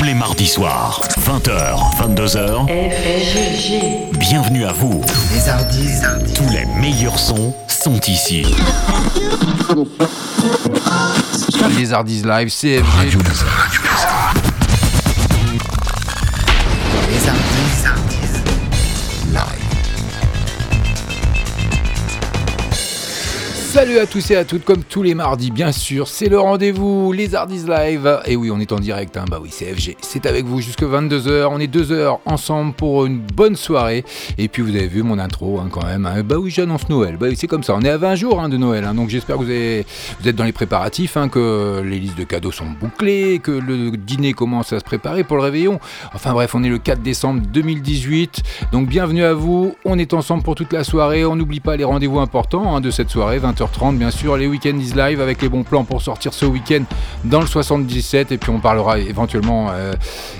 tous les mardis soirs, 20h, 22h. Bienvenue à vous. Les Hardis. Tous les meilleurs sons sont ici. Les Hardis Live, CFG. Les Salut à tous et à toutes, comme tous les mardis, bien sûr, c'est le rendez-vous, les Hardis Live. Et oui, on est en direct, hein, bah oui, CFG. C'est avec vous jusque 22h. On est deux heures ensemble pour une bonne soirée. Et puis, vous avez vu mon intro, hein, quand même. hein. Bah oui, j'annonce Noël. Bah oui, c'est comme ça. On est à 20 jours hein, de Noël. hein. donc, j'espère que vous, vous êtes dans les préparatifs, que les listes de cadeaux sont bouclées, que le dîner commence à se préparer pour le réveillon. Enfin, bref, on est le 4 décembre 2018. Donc, bienvenue à vous. On est ensemble pour toute la soirée. On n'oublie pas les rendez-vous importants de cette soirée, 20h30 bien sûr, les week-ends is live avec les bons plans pour sortir ce week-end dans le 77 et puis on parlera éventuellement euh,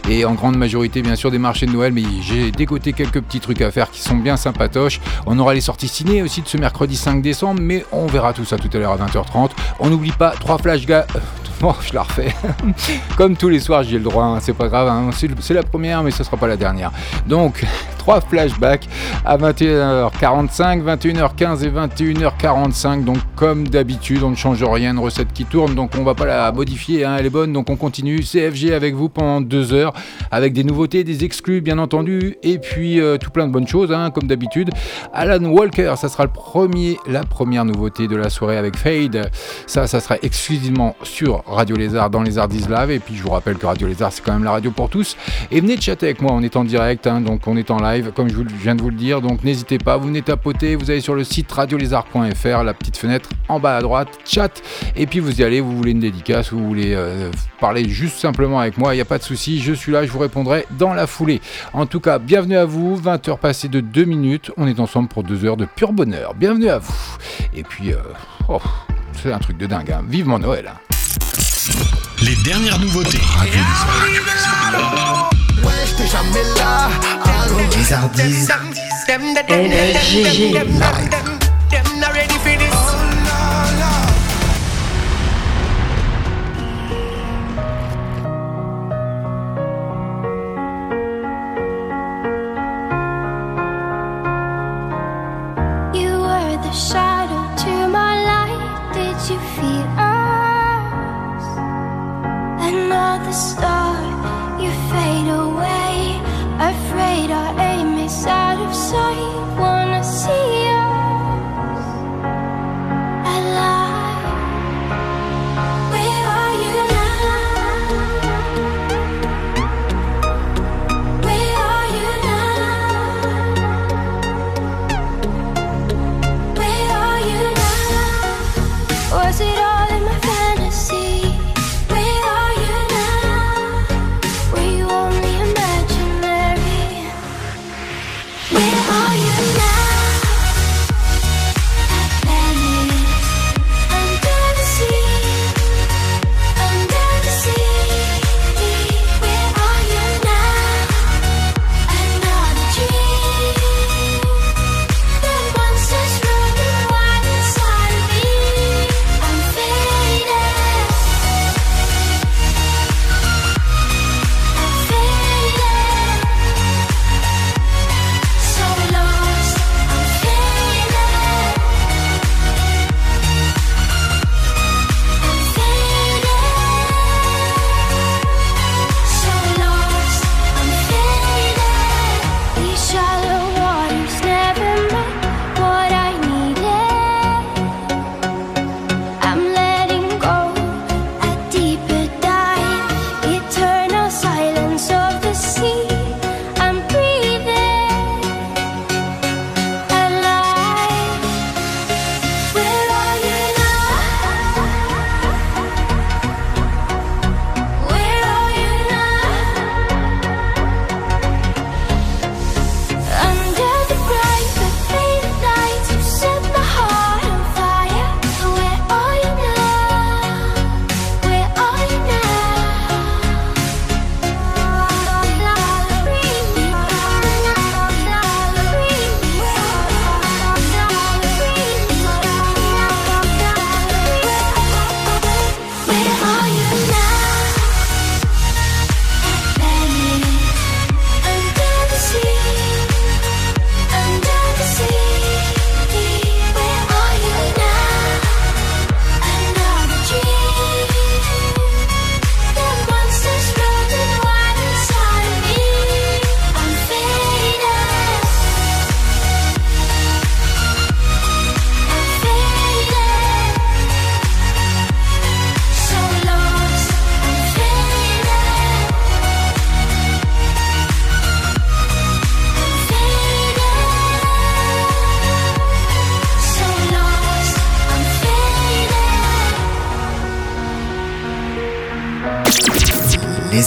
et en grande majorité bien sûr des marchés de Noël mais j'ai dégoté quelques petits trucs à faire qui sont bien sympatoches. On aura les sorties ciné aussi de ce mercredi 5 décembre mais on verra tout ça tout à l'heure à 20h30. On n'oublie pas trois flash ga- euh, Bon, je la refais. Comme tous les soirs, j'ai le droit, hein, c'est pas grave. hein. C'est c'est la première, mais ce sera pas la dernière. Donc, trois flashbacks à 21h45, 21h15 et 21h45. Donc, comme d'habitude, on ne change rien, une recette qui tourne. Donc, on va pas la modifier, hein, elle est bonne. Donc, on continue. CFG avec vous pendant deux heures, avec des nouveautés, des exclus, bien entendu, et puis euh, tout plein de bonnes choses, hein, comme d'habitude. Alan Walker, ça sera le premier, la première nouveauté de la soirée avec Fade. Ça, ça sera exclusivement sur Radio Lézard dans les Hardis Live. Et puis, je vous rappelle que Radio Lézard, c'est quand même la radio pour tous. Et venez chatter avec moi, on est en direct, hein, donc on est en live, comme je viens de vous le dire. Donc, n'hésitez pas, vous venez tapoter, vous allez sur le site radiolézard.fr, la petite fenêtre en bas à droite, chat. Et puis, vous y allez, vous voulez une dédicace, vous voulez euh, parler juste simplement avec moi, il n'y a pas de souci, je suis là, je vous répondrai dans la foulée. En tout cas, bienvenue à vous, 20h passées de 2 minutes, on est ensemble pour 2 heures de pur bonheur. Bienvenue à vous. Et puis, euh, oh, c'est un truc de dingue, hein. vivement Noël. hein. Les dernières nouveautés. Ouais, j'étais jamais là. Alors, les the stars.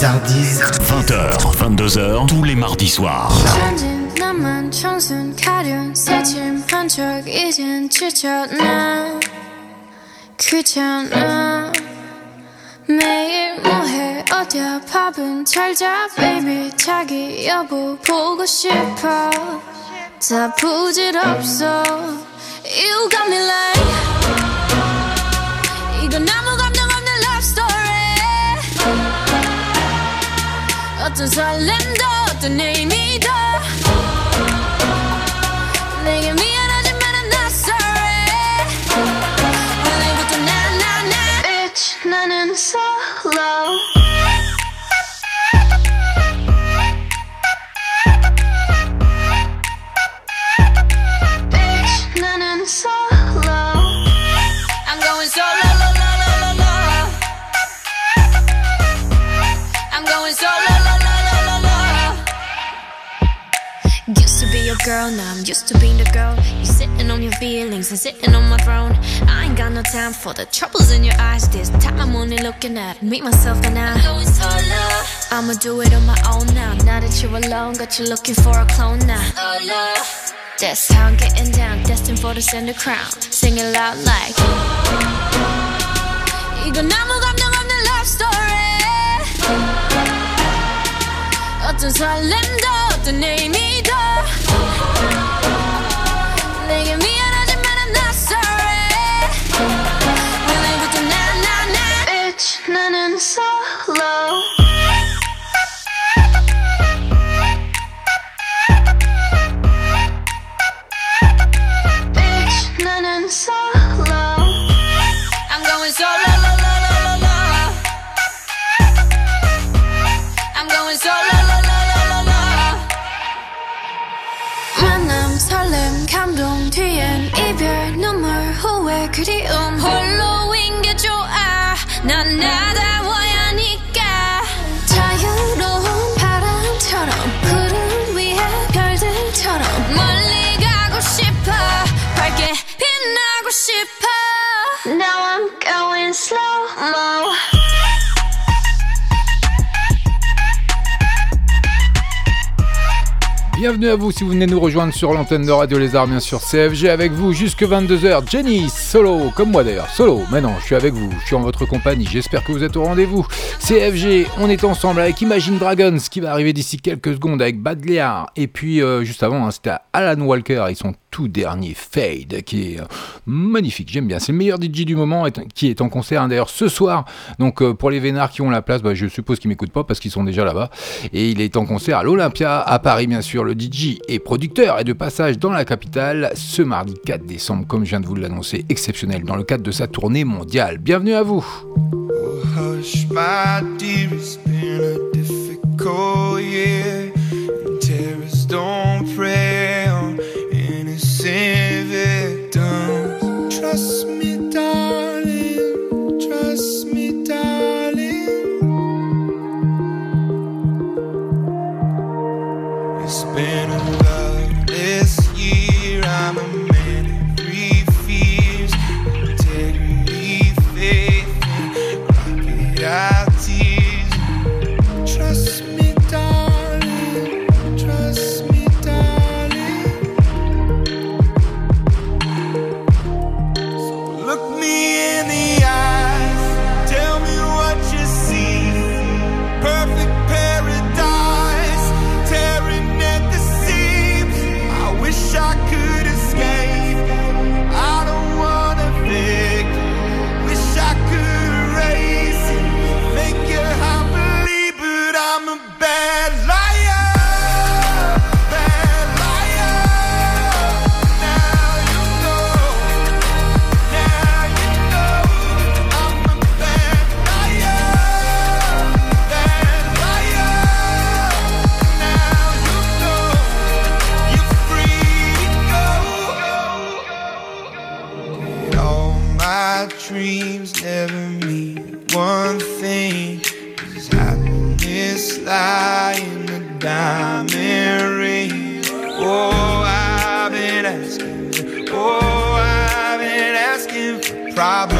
Les Hardis. 20h, 22h, tous les mardis soirs. 나만 청순 가련 새침 한 척 이젠 지쳤나 귀찮아 매일 뭐해 어디야 밥은 잘자 baby 자기 여보 보고 싶어 다 부질없어 i zijn zwellende, de neem ik door. time for the troubles in your eyes. This time I'm only looking at me, myself, and I. I'ma do it on my own now. Now that you're alone, got you looking for a clone now. That's how I'm getting down, destined for the center crown. Sing it loud like. 이건 아무 감정 없는 love story. 어떤 설렘도 어떤 의미도 내게 미안 À vous si vous venez nous rejoindre sur l'antenne de Radio Lézard, bien sûr, CFG avec vous jusque 22h. Jenny, solo, comme moi d'ailleurs, solo. Maintenant, je suis avec vous, je suis en votre compagnie, j'espère que vous êtes au rendez-vous. CFG, on est ensemble avec Imagine Dragons qui va arriver d'ici quelques secondes avec Bad Liar. Et puis, euh, juste avant, hein, c'était Alan Walker, ils sont tout dernier Fade qui est euh, magnifique, j'aime bien. C'est le meilleur DJ du moment et- qui est en concert hein, d'ailleurs ce soir. Donc euh, pour les vénards qui ont la place, bah, je suppose qu'ils m'écoutent pas parce qu'ils sont déjà là-bas. Et il est en concert à l'Olympia à Paris bien sûr. Le DJ est producteur et de passage dans la capitale ce mardi 4 décembre comme je viens de vous l'annoncer, exceptionnel dans le cadre de sa tournée mondiale. Bienvenue à vous. Been probably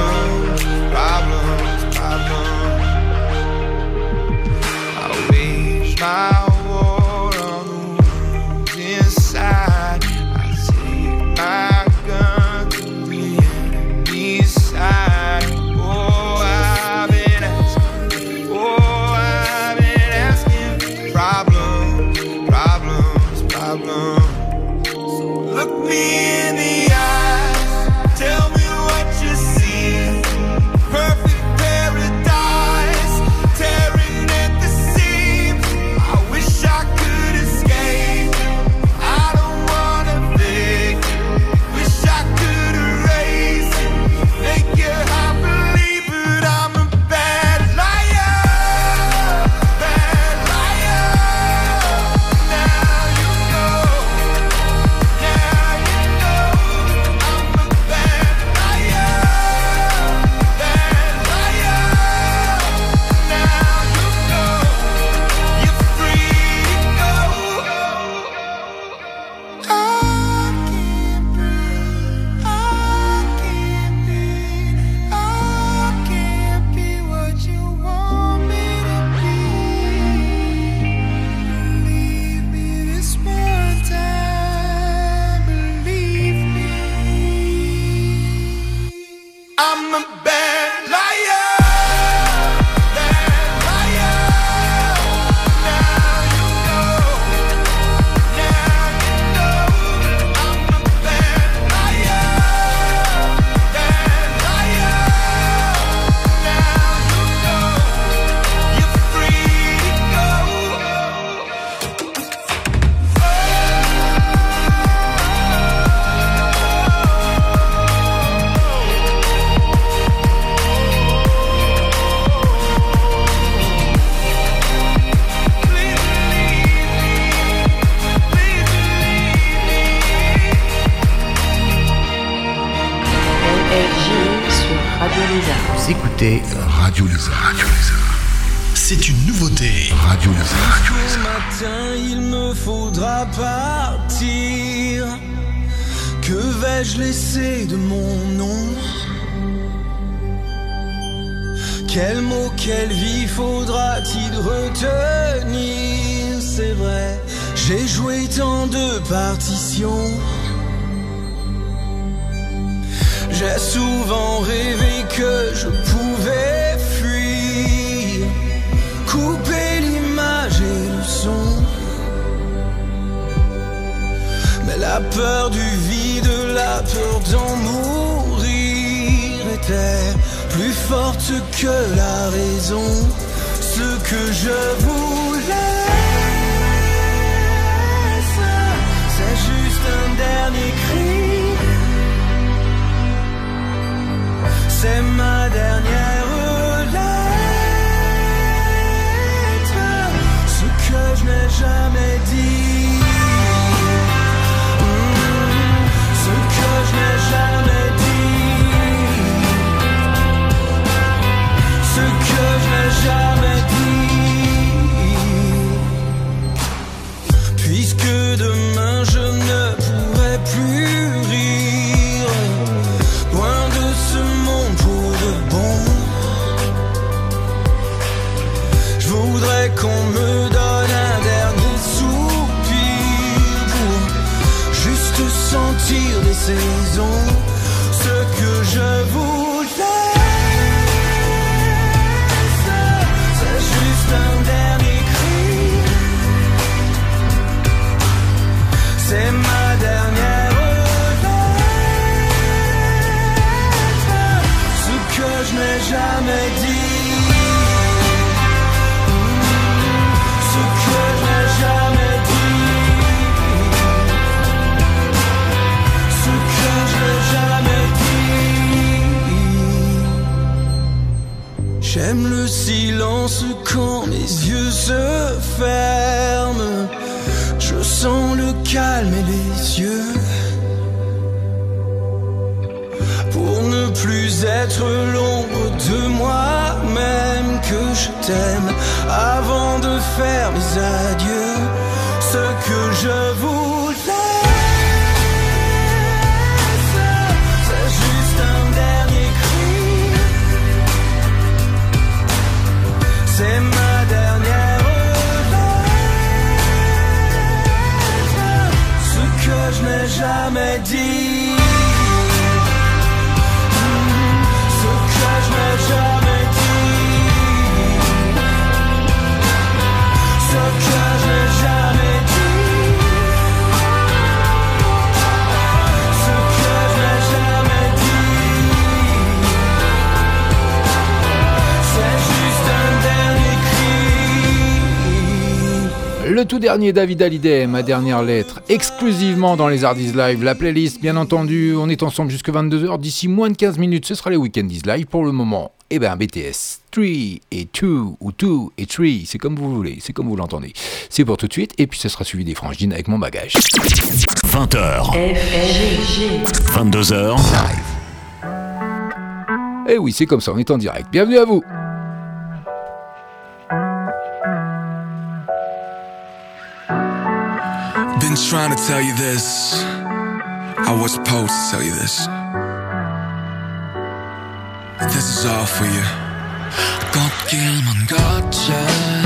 Le tout dernier David Hallyday, ma dernière lettre, exclusivement dans les Hardys Live. La playlist, bien entendu, on est ensemble jusque 22h. D'ici moins de 15 minutes, ce sera les Weekendies Live. Pour le moment, eh ben BTS 3 et 2 ou 2 et 3, c'est comme vous voulez, c'est comme vous l'entendez. C'est pour tout de suite, et puis ce sera suivi des frangines avec mon bagage. 20h, 22h, Eh oui, c'est comme ça, on est en direct. Bienvenue à vous Been trying to tell you this. I was supposed to tell you this. But this is all for you. 걷길만 걷자.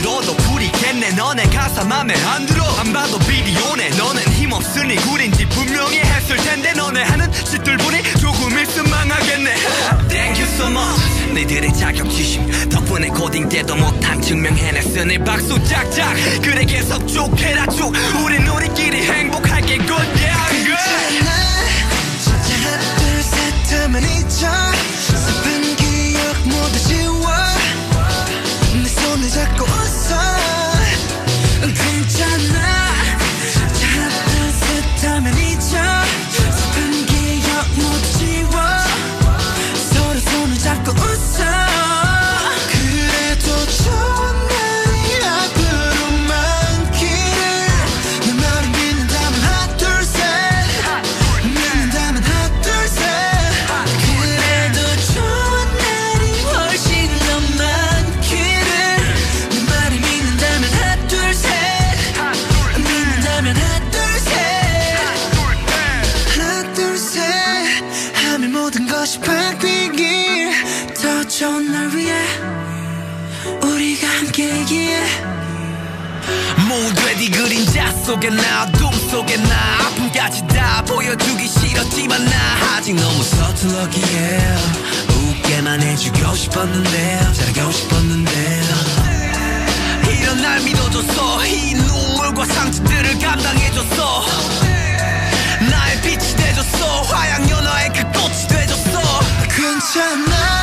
들어도 부리겠네. 너네 가사 맘에 안 들어. 안 봐도 비디오네. 너넨 힘없으니 구린지 분명히 했을 텐데 너네 하는 짓들 보니 조금 있으면 망하겠네. Thank you so much. 너희들의 자격지심 덕분에 고딩 때도 못한 증명해냈으니 박수 짝짝. 그래 계속 쭉 해라 쭉. 우린 우리끼리 행복하게 good yeah good. 하나 둘셋 하면 잊어 슬픈 기억 모두 지워. 내 손을 잡고 time 함께이기에 모두의 그림자 속에 나 어둠 속에 나. 아픔까지 다 보여주기 싫었지만 나. 아직 너무 서툴렀기에 웃게만 해주고 싶었는데 잘하고 싶었는데. 이런 날 믿어줬어. 이 눈물과 상처들을 감당해줬어. 나의 빛이 돼줬어. 화양 연화의 그 꽃이 돼줬어. 괜찮아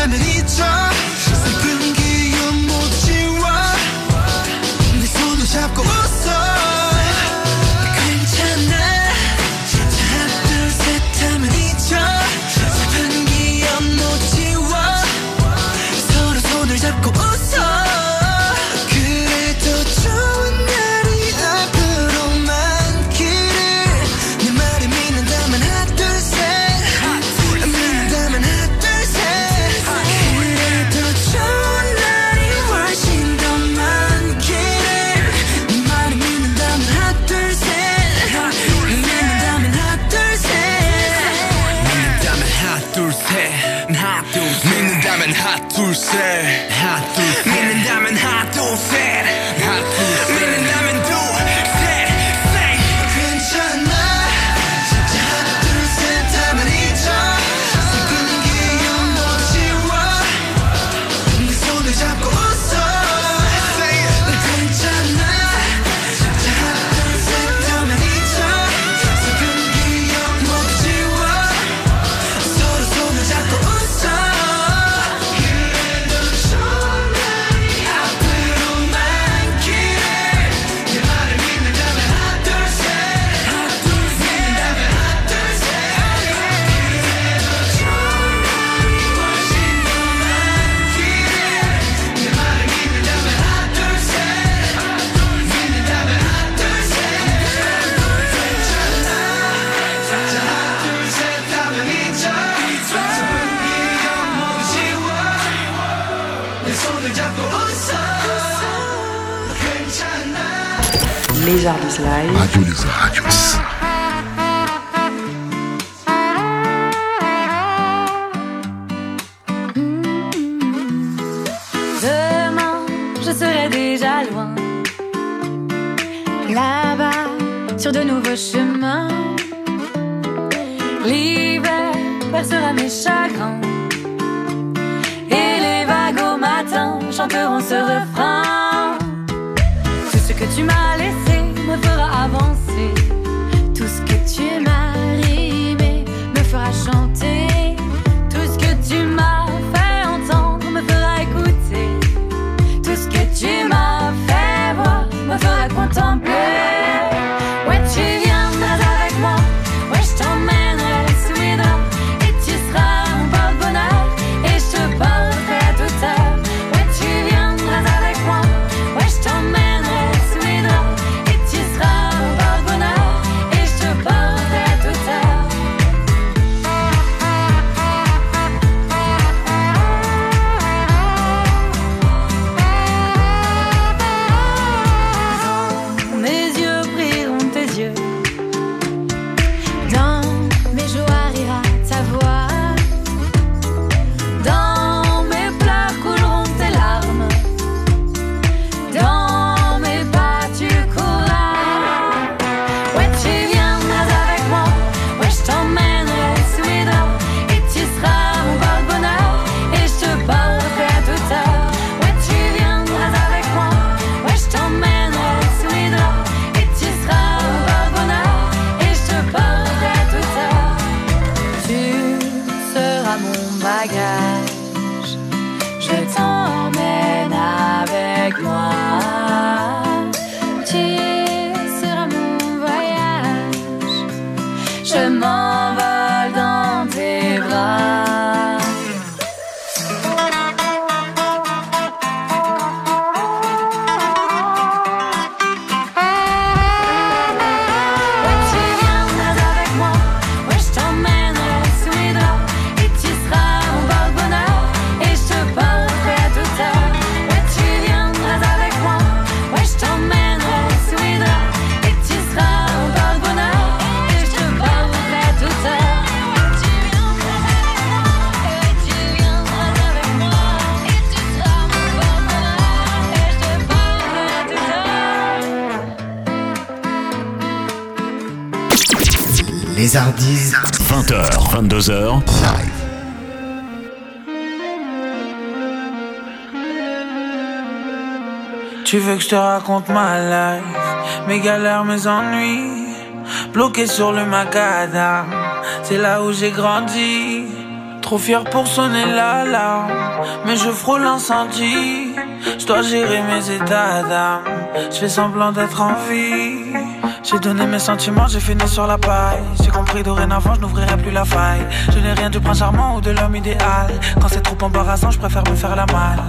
하면 잊어 슬픈 기억 모두 지워 내 손을 잡고 웃어 Live. Radio. Demain, je serai déjà loin. Là-bas, sur de nouveaux chemins. L'hiver percera mes chagrins. Et les vagues au matin chanteront ce refrain. Tout ce que tu m'as 22h, Live. Tu veux que je te raconte ma life, mes galères, mes ennuis, bloqué sur le macadam, c'est là où j'ai grandi. Trop fier pour sonner l'alarme, mais je frôle l'incendie. Je dois gérer mes états d'âme, je fais semblant d'être en vie. J'ai donné mes sentiments, j'ai fini sur la paille. Compris dorénavant, je n'ouvrirai plus la faille. Je n'ai rien du prince charmant ou de l'homme idéal. Quand c'est trop embarrassant, je préfère me faire la malle.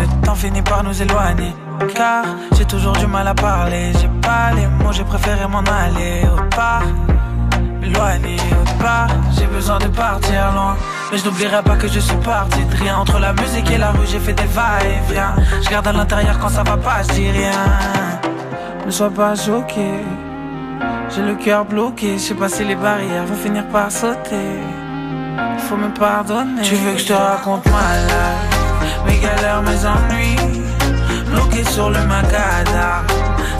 Le temps finit par nous éloigner. Car j'ai toujours du mal à parler. J'ai pas les mots, j'ai préféré m'en aller autre part. M'éloigner autre part. J'ai besoin de partir loin. Mais je n'oublierai pas que je suis parti de rien. Entre la musique et la rue, j'ai fait des va-et-vient. Je garde à l'intérieur quand ça va pas, je dis rien. Ne sois pas choqué. J'ai le cœur bloqué. Je sais pas si les barrières vont finir par sauter. Faut me pardonner. Tu veux que je te raconte ma life, mes galères, mes ennuis, bloqué sur le macadam.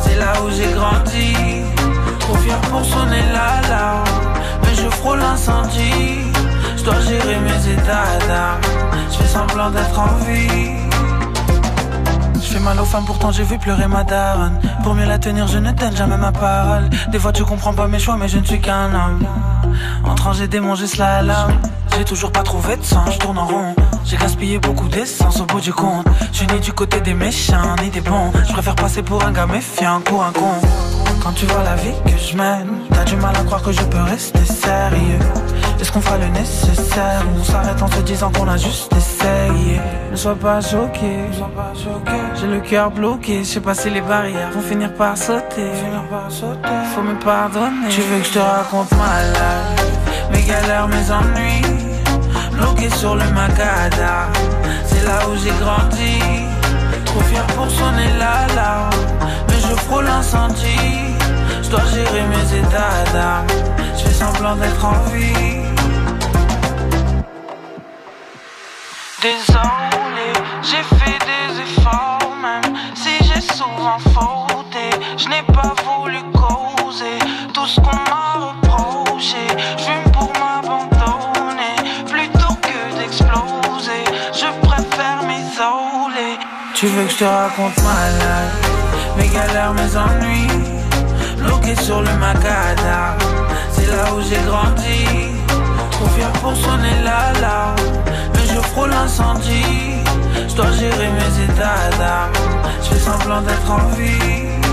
C'est là où j'ai grandi, trop fier pour sonner l'alarme. Mais je frôle l'incendie, je dois gérer mes états d'âme. Je fais semblant d'être en vie. Fais mal aux femmes, pourtant j'ai vu pleurer ma daronne. Pour mieux la tenir, je ne donne jamais ma parole. Des fois tu comprends pas mes choix, mais je ne suis qu'un homme. En train j'ai démangé slalom. J'ai toujours pas trouvé de sens, je tourne en rond. J'ai gaspillé beaucoup d'essence au bout du compte. Je suis ni du côté des méchants ni des bons. Je préfère passer pour un gars méfiant pour un con. Quand tu vois la vie que je mène, T'as du mal à croire que je peux rester sérieux. Est-ce qu'on fera le nécessaire? Ou on s'arrête en se disant qu'on a juste essayé. Ne sois pas choqué. J'ai le cœur bloqué. Je sais pas si les barrières vont finir par sauter. Faut me pardonner. Tu veux que je te raconte ma life? Mes galères, mes ennuis. Bloqué sur le Macada C'est là où j'ai grandi. Trop fier pour sonner l'alarme Mais je frôle l'incendie dois gérer mes états d'âme. Je fais semblant d'être en vie. Désolé, j'ai fait des efforts, même si j'ai souvent fauté. Je n'ai pas voulu causer tout ce qu'on m'a reproché. Je pour m'abandonner plutôt que d'exploser. Je préfère m'isoler. Tu veux que je te raconte ma life, mes galères, mes ennuis? sur le Macada, C'est là où j'ai grandi. Trop pour sonner là là. Mais je frôle l'incendie. Je dois gérer mes états d'âme Je fais semblant d'être en vie.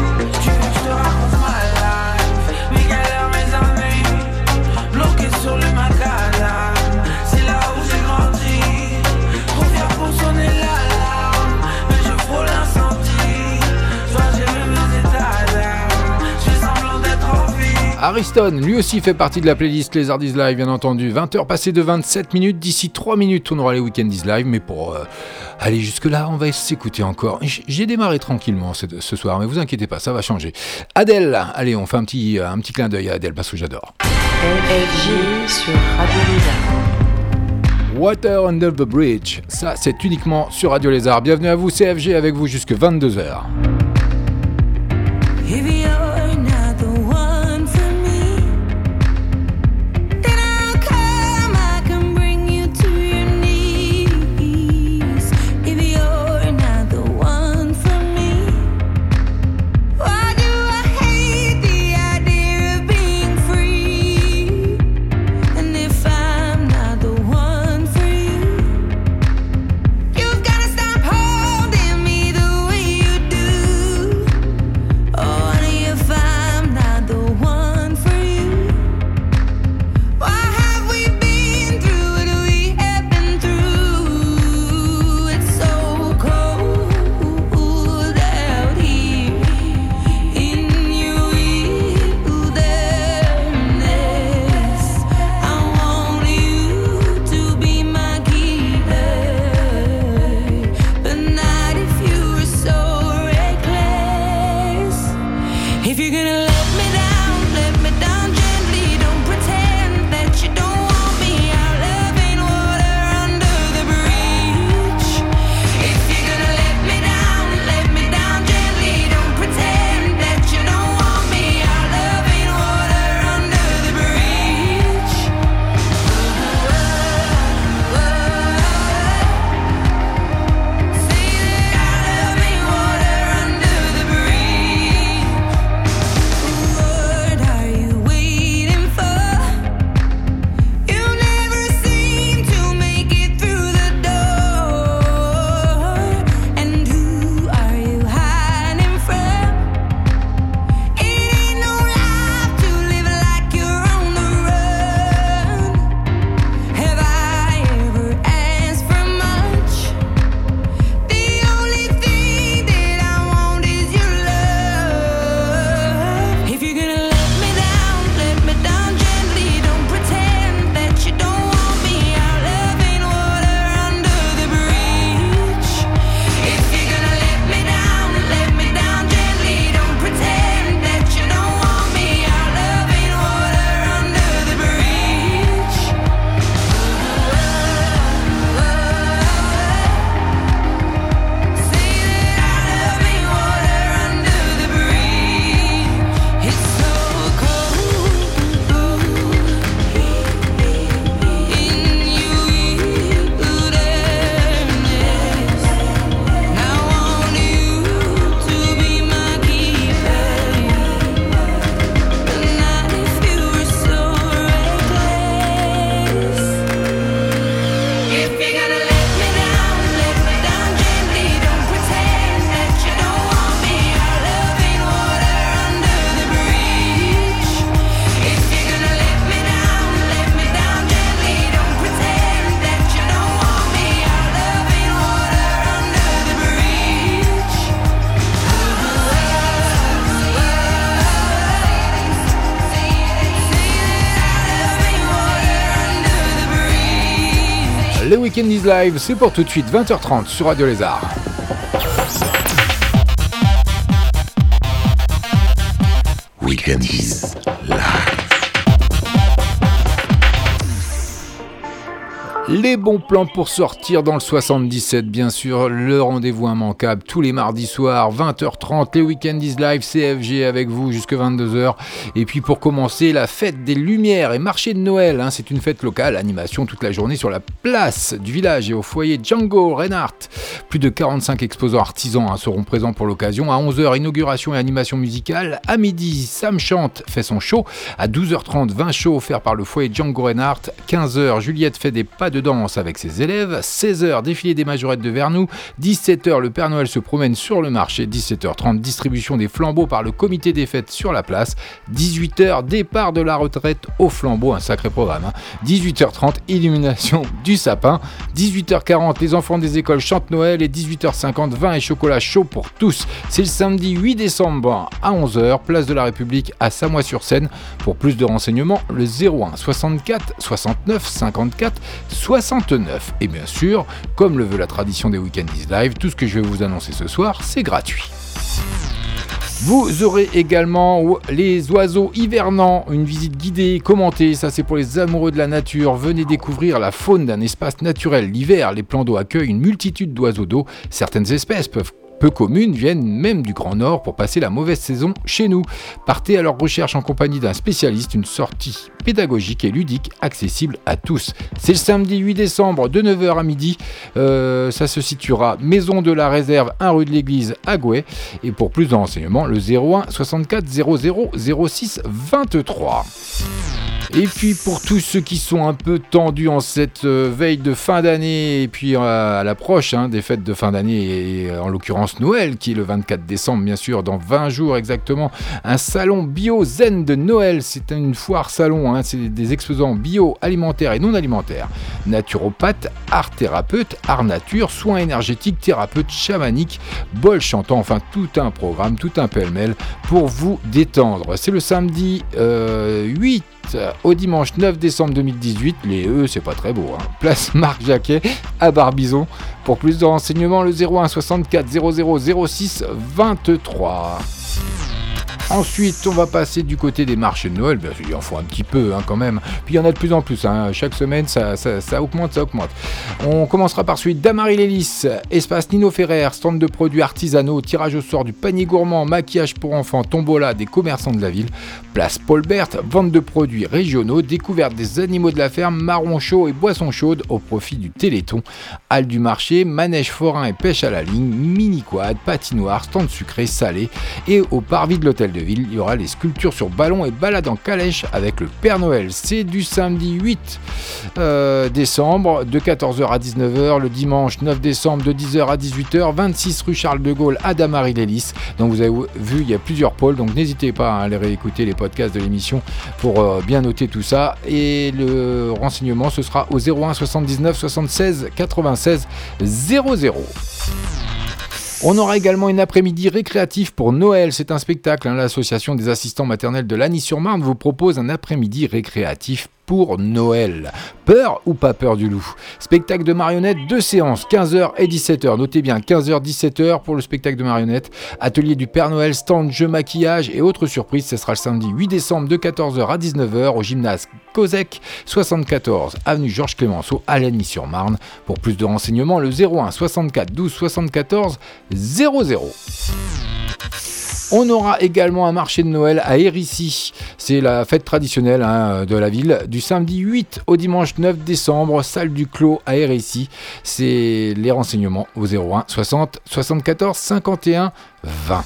Ariston, lui aussi fait partie de la playlist Les Ardis Live, bien entendu. 20h passées de 27 minutes, d'ici 3 minutes, on aura les Weekendis Live, mais pour euh, aller jusque-là, on va s'écouter encore. J'ai démarré tranquillement ce, soir, mais vous inquiétez pas, ça va changer. Adèle, allez, on fait un petit, euh, clin d'œil à Adèle parce que j'adore. sur Radio Water Under the Bridge. Ça, c'est uniquement sur Radio Lézard. Bienvenue à vous, CFG, avec vous jusque 22h. Live, c'est pour tout de suite 20h30 sur Radio Lézard. Weekend Les bons plans pour sortir dans le 77, bien sûr, le rendez-vous immanquable tous les mardis soirs, 20h30, les Weekendies Live CFG avec vous jusque 22h. Et puis pour commencer, la fête des Lumières et marché de Noël. Hein, c'est une fête locale, animation toute la journée sur la place du village et au foyer Django Reinhardt. Plus de 45 exposants artisans hein, seront présents pour l'occasion. À 11h, inauguration et animation musicale. À midi, Sam Chante fait son show. À 12h30, 20 shows offerts par le foyer Django Reinhardt. 15h, Juliette fait des pas de danse avec ses élèves. 16h, défilé des majorettes de Vernou. 17h, le Père Noël se promène sur le marché. 17h30, distribution des flambeaux par le comité des fêtes sur la place. 18h, départ de la retraite au flambeau, un sacré programme. 18h30, hein. illumination du sapin. 18h40, les enfants des écoles chantent Noël et 18h50, vin et chocolat chaud pour tous. C'est le samedi 8 décembre à 11h, place de la République à Samois-sur-Seine. Pour plus de renseignements, le 01 64 69 54 69. Et bien sûr, comme le veut la tradition des Weekendies Live, tout ce que je vais vous annoncer ce soir, c'est gratuit. Vous aurez également les oiseaux hivernants, une visite guidée, commentée, ça c'est pour les amoureux de la nature. Venez découvrir la faune d'un espace naturel. L'hiver, les plans d'eau accueillent une multitude d'oiseaux d'eau. Certaines espèces peuvent peu communes viennent même du Grand Nord pour passer la mauvaise saison chez nous. Partez à leur recherche en compagnie d'un spécialiste, une sortie pédagogique et ludique accessible à tous. C'est le samedi 8 décembre de 9h à midi. Euh, ça se situera Maison de la Réserve, 1 rue de l'Église à Gouet. Et pour plus de renseignements, le 01 64 00 06 23. Et puis pour tous ceux qui sont un peu tendus en cette euh, veille de fin d'année et puis euh, à l'approche hein, des fêtes de fin d'année et en l'occurrence Noël qui est le 24 décembre bien sûr dans 20 jours exactement, un salon bio zen de Noël, c'est une foire salon, hein, c'est des exposants bio alimentaires et non alimentaires, naturopathe, art thérapeute, art nature, soins énergétiques, thérapeute chamanique, bol chantant, enfin tout un programme, tout un pêle-mêle pour vous détendre. C'est le samedi 8 euh, au dimanche 9 décembre 2018. Les E, c'est pas très beau. Hein. Place Marc Jacquet à Barbizon. Pour plus de renseignements, le 01 64 00 06 23. Ensuite, on va passer du côté des marchés de Noël. Bien il en faut un petit peu hein, quand même. Puis il y en a de plus en plus. Hein. Chaque semaine, ça, augmente, ça augmente. On commencera par celui d'Amarie Lélis, espace Nino Ferrer, stand de produits artisanaux, tirage au sort du panier gourmand, maquillage pour enfants, tombola des commerçants de la ville. Place Paul Bert, vente de produits régionaux, découverte des animaux de la ferme, marron chaud et boissons chaudes au profit du Téléthon. Halle du marché, manège forain et pêche à la ligne, mini quad, patinoire, stand sucré, salé. Et au parvis de l'hôtel de ville, il y aura les sculptures sur ballon et balade en calèche avec le Père Noël. C'est du samedi 8 euh, décembre de 14h à 19h, le dimanche 9 décembre de 10h à 18h, 26 rue Charles de Gaulle à Damary-Lélis. Donc vous avez vu, il y a plusieurs pôles, donc n'hésitez pas à aller réécouter les podcasts de l'émission pour euh, bien noter tout ça. Et le renseignement, ce sera au 01 79 76 96 00. On aura également une après-midi récréatif pour Noël. C'est un spectacle. Hein. L'association des assistants maternels de Lagny-sur-Marne vous propose un après-midi récréatif pour Noël. Peur ou pas peur du loup? Spectacle de marionnettes, deux séances, 15h et 17h. Notez bien, 15h, 17h pour le spectacle de marionnettes. Atelier du Père Noël, stand, jeu, maquillage et autres surprises. Ce sera le samedi 8 décembre de 14h à 19h au gymnase Cosec, 74 avenue Georges Clémenceau à sur marne Pour plus de renseignements, le 01 64 12 74 00. On aura également un marché de Noël à Hérissi. C'est la fête traditionnelle hein, de la ville. Du samedi 8 au dimanche 9 décembre, salle du Clos à Hérissi. C'est les renseignements au 01 60 74 51 20.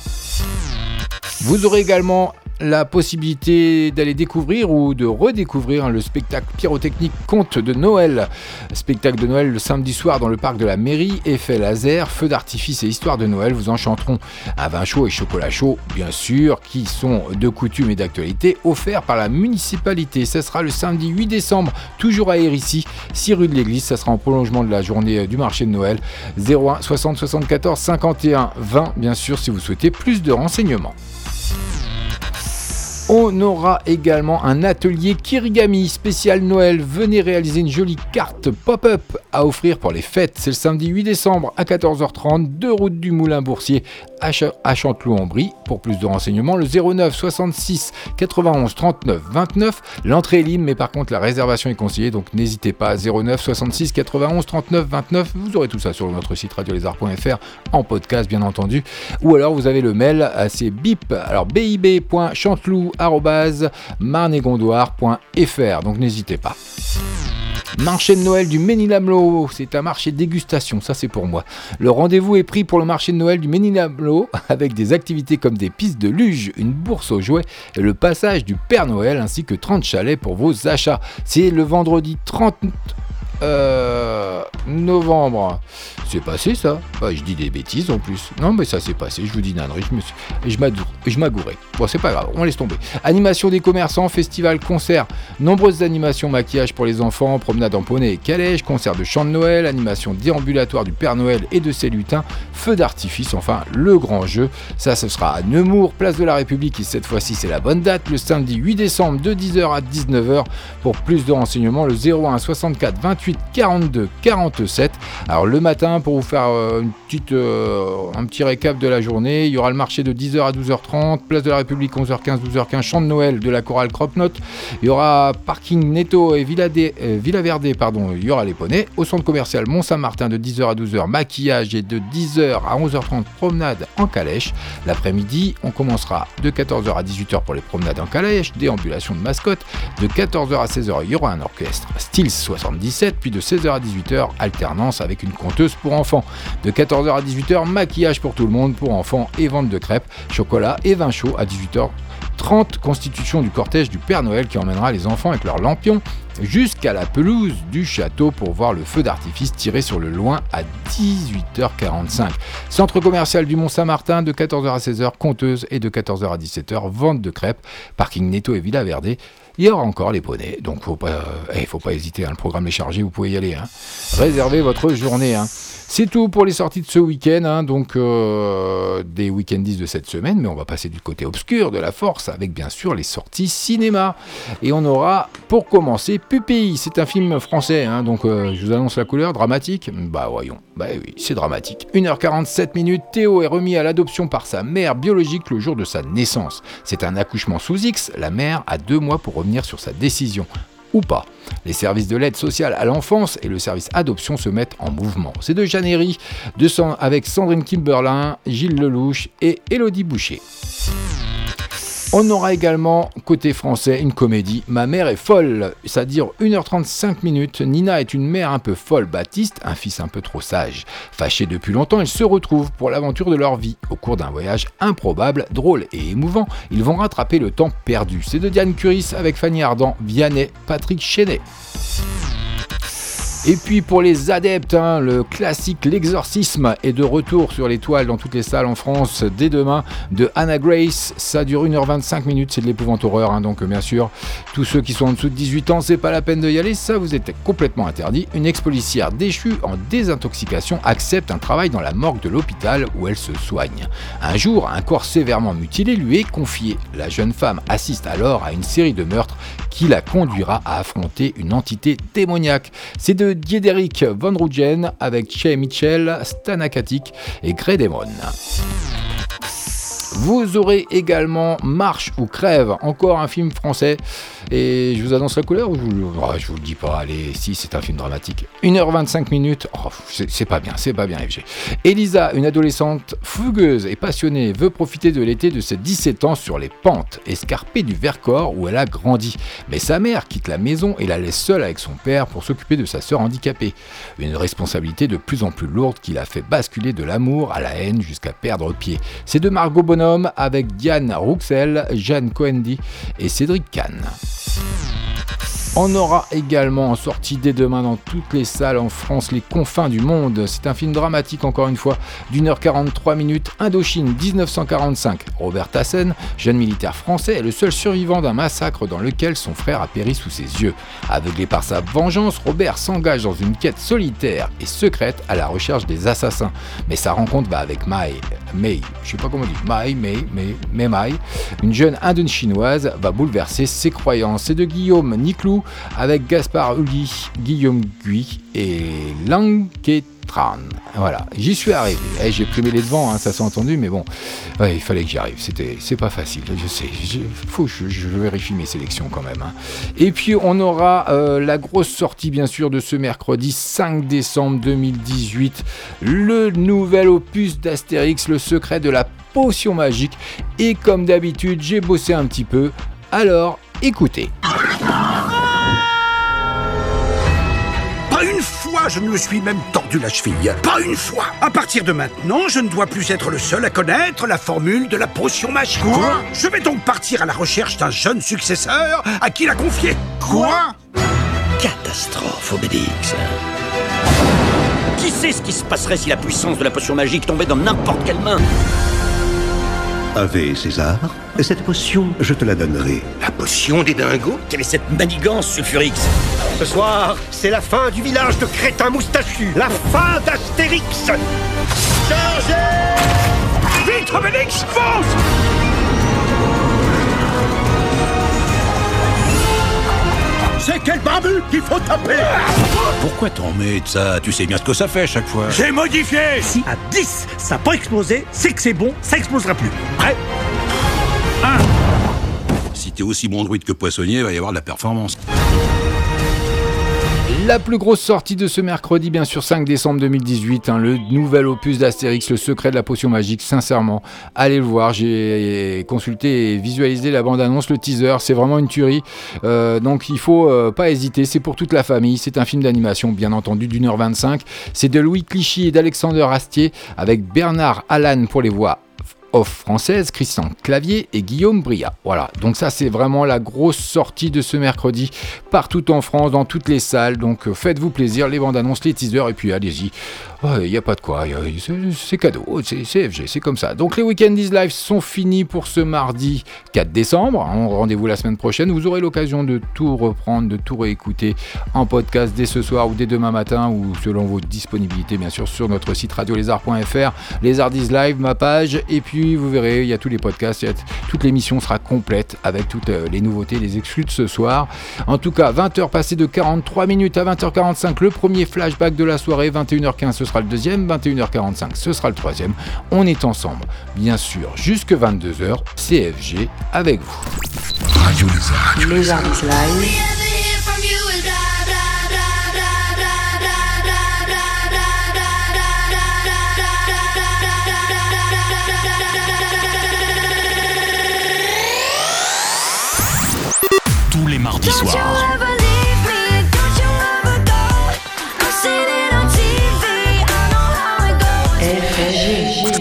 Vous aurez également la possibilité d'aller découvrir ou de redécouvrir le spectacle pyrotechnique Conte de Noël. Spectacle de Noël le samedi soir dans le parc de la mairie, effet laser, feu d'artifice et histoire de Noël vous enchanteront un vin chaud et chocolat chaud, bien sûr, qui sont de coutume et d'actualité, offerts par la municipalité. Ce sera le samedi 8 décembre, toujours à Hérissi, 6 rue de l'église. Ça sera en prolongement de la journée du marché de Noël. 01 60 74 51 20, bien sûr, si vous souhaitez plus de renseignements. On aura également un atelier Kirigami spécial Noël. Venez réaliser une jolie carte pop-up à offrir pour les fêtes. C'est le samedi 8 décembre à 14h30, deux routes du Moulin Boursier à, Chanteloup-en-Brie. Pour plus de renseignements, le 09 66 91 39 29. L'entrée est libre, mais par contre la réservation est conseillée, donc n'hésitez pas. 09 66 91 39 29. Vous aurez tout ça sur notre site radiolézard.fr en podcast, bien entendu. Ou alors vous avez le mail, c'est bip, alors bib.chanteloup.marnegondoire.fr. Donc n'hésitez pas. Marché de Noël du Ménilamlo, c'est un marché dégustation, ça c'est pour moi. Le rendez-vous est pris pour le marché de Noël du Ménilamlo avec des activités comme des pistes de luge, une bourse aux jouets et le passage du Père Noël ainsi que 30 chalets pour vos achats. C'est le vendredi 30 euh, novembre. C'est passé ça bah, Je dis des bêtises en plus. Non, mais ça s'est passé, je vous dis nannerie, je me suis... je m'agourais. Bon, c'est pas grave, on laisse tomber. Animation des commerçants, festival, concert, nombreuses animations, maquillage pour les enfants, promenade en poney et calèche, concert de chant de Noël, animation déambulatoire du Père Noël et de ses lutins, feu d'artifice, enfin le grand jeu. Ça, ce sera à Nemours, place de la République, et cette fois-ci c'est la bonne date, le samedi 8 décembre de 10h à 19h. Pour plus de renseignements, le 01 64 28 42 47. Alors le matin, pour vous faire euh, une petite, euh, un petit récap de la journée, il y aura le marché de 10h à 12h30, place de la République 11h15, 12h15, chant de Noël de la chorale Cropnote. Il y aura parking Netto et Villa, euh, Villa Verde, pardon, il y aura les poneys. Au centre commercial Mont-Saint-Martin de 10h à 12h, maquillage et de 10h à 11h30, promenade en calèche. L'après-midi, on commencera de 14h à 18h pour les promenades en calèche, déambulation de mascotte. De 14h à 16h, il y aura un orchestre Styles 77, puis de 16h à 18h, alternance avec une conteuse pour enfants. De 14h à 18h, maquillage pour tout le monde, pour enfants et vente de crêpes, chocolat et vin chaud à 18h. 30 constitutions du cortège du Père Noël qui emmènera les enfants avec leurs lampions jusqu'à la pelouse du château pour voir le feu d'artifice tiré sur le loin à 18h45. Centre commercial du Mont-Saint-Martin de 14h à 16h, conteuse et de 14h à 17h, vente de crêpes, parking Netto et Villa Verde. Il y aura encore les poneys, donc faut pas, eh, faut pas hésiter, hein, le programme est chargé, vous pouvez y aller. Hein. Réservez votre journée. Hein. C'est tout pour les sorties de ce week-end, hein, donc euh, des week-endis de cette semaine, mais on va passer du côté obscur de la force avec bien sûr les sorties cinéma. Et on aura pour commencer Pupille, c'est un film français, hein, donc euh, je vous annonce la couleur, dramatique. Bah voyons, bah oui, c'est dramatique. 1h47 minutes, Théo est remis à l'adoption par sa mère biologique le jour de sa naissance. C'est un accouchement sous X, la mère a deux mois pour revenir sur sa décision ou pas. Les services de l'aide sociale à l'enfance et le service adoption se mettent en mouvement. C'est de Jeannery, de avec Sandrine Kimberlin, Gilles Lelouch et Elodie Boucher. On aura également, côté français, une comédie Ma mère est folle, c'est-à-dire 1h35 minutes. Nina est une mère un peu folle, Baptiste, un fils un peu trop sage. Fâchés depuis longtemps, ils se retrouvent pour l'aventure de leur vie. Au cours d'un voyage improbable, drôle et émouvant, ils vont rattraper le temps perdu. C'est de Diane Curis avec Fanny Ardant, Vianney, Patrick Chenet. Et puis pour les adeptes, hein, le classique L'exorcisme est de retour sur les toiles dans toutes les salles en France dès demain de Anna Grace. Ça dure 1h25 minutes, c'est de l'épouvante horreur. Hein, donc bien sûr, tous ceux qui sont en dessous de 18 ans, c'est pas la peine d'y aller, ça vous est complètement interdit. Une ex-policière déchue en désintoxication accepte un travail dans la morgue de l'hôpital où elle se soigne. Un jour, un corps sévèrement mutilé lui est confié. La jeune femme assiste alors à une série de meurtres qui la conduira à affronter une entité démoniaque. De Diederic Von Roogen avec Che Mitchell, Stanakatic et Gredemon. Vous aurez également Marche ou Crève, encore un film français. Et je vous annonce la couleur ou je vous, je vous le dis pas Allez, si, c'est un film dramatique. 1h25 minutes, oh, c'est pas bien, c'est pas bien FG. Elisa, une adolescente fugueuse et passionnée, veut profiter de l'été de ses 17 ans sur les pentes escarpées du Vercors où elle a grandi. Mais sa mère quitte la maison et la laisse seule avec son père pour s'occuper de sa sœur handicapée. Une responsabilité de plus en plus lourde qui la fait basculer de l'amour à la haine jusqu'à perdre pied. C'est de Margot Bonheur avec Diane Rouxel, Jeanne Coendi et Cédric Kahn. On aura également en sortie dès demain dans toutes les salles en France Les confins du monde. C'est un film dramatique encore une fois d'une heure 43 minutes. Indochine 1945. Robert Tassen, jeune militaire français, est le seul survivant d'un massacre dans lequel son frère a péri sous ses yeux. Aveuglé par sa vengeance, Robert s'engage dans une quête solitaire et secrète à la recherche des assassins. Mais sa rencontre va avec Mai, Mei, je sais pas comment on dit, Mai, Mei, Mei, Mei Mai, une jeune indochinoise, va bouleverser ses croyances. C'est de Guillaume Niclou avec Gaspard Uli, Guillaume Gui et Lanquet voilà, j'y suis arrivé. Eh, j'ai primé les devants, hein, ça s'est entendu, mais bon, il fallait que j'y arrive. C'était, c'est pas facile, je sais. faut je, je, vérifie mes sélections quand même. Hein. Et puis on aura euh, la grosse sortie, bien sûr, de ce mercredi 5 décembre 2018, le nouvel opus d'Astérix, le secret de la potion magique. Et comme d'habitude, j'ai bossé un petit peu. Alors, écoutez. Je ne me suis même tordu la cheville. Pas une fois. À partir de maintenant, je ne dois plus être le seul à connaître la formule de la potion magique. Quoi? Je vais donc partir à la recherche d'un jeune successeur à qui la confier. Quoi? Catastrophe, Obélix. Qui sait ce qui se passerait si la puissance de la potion magique tombait dans n'importe quelle main? Ave César, cette potion, je te la donnerai. La potion des dingos? Quelle est cette manigance, sulfurix Ce soir, c'est la fin du village de crétins moustachus. La fin d'Astérix. Chargez! Vite, Obélix, fonce C'est quel barbu qu'il faut taper Pourquoi t'en mets de ça? Tu sais bien ce que ça fait chaque fois. J'ai modifié Si à 10, ça n'a pas explosé, c'est que c'est bon, ça explosera plus. Prêt? 1 Si t'es aussi bon druide que poissonnier, il va y avoir de la performance. La plus grosse sortie de ce mercredi, bien sûr, 5 décembre 2018, hein, le nouvel opus d'Astérix, le secret de la potion magique. Sincèrement, allez le voir. J'ai consulté et visualisé la bande-annonce, le teaser. C'est vraiment une tuerie. Euh, donc il faut euh, pas hésiter. C'est pour toute la famille. C'est un film d'animation, bien entendu, d'une heure 25. C'est de Louis Clichy et d'Alexander Astier avec Bernard Allan pour les voix off française, Christian Clavier et Guillaume Bria. Voilà, donc ça c'est vraiment la grosse sortie de ce mercredi partout en France, dans toutes les salles. Donc euh, faites-vous plaisir, les bandes annonces, les teasers et puis allez-y. Il n'y a pas de quoi, c'est cadeau, c'est CFG, c'est comme ça. Donc les Weekend is Live sont finis pour ce mardi 4 décembre. Rendez-vous la semaine prochaine. Vous aurez l'occasion de tout reprendre, de tout réécouter en podcast dès ce soir ou dès demain matin ou selon vos disponibilités, bien sûr, sur notre site radiolézard.fr, les Live, ma page. Et puis vous verrez, il y a tous les podcasts, toute l'émission sera complète avec toutes euh, les nouveautés, les exclus de ce soir. En tout cas, 20h passées de 43 minutes à 20h45, le premier flashback de la soirée, 21h15, ce sera le deuxième, 21h45 ce sera le troisième. On est ensemble, bien sûr, jusque 22h, CFG avec vous. Radio les mardis soirs.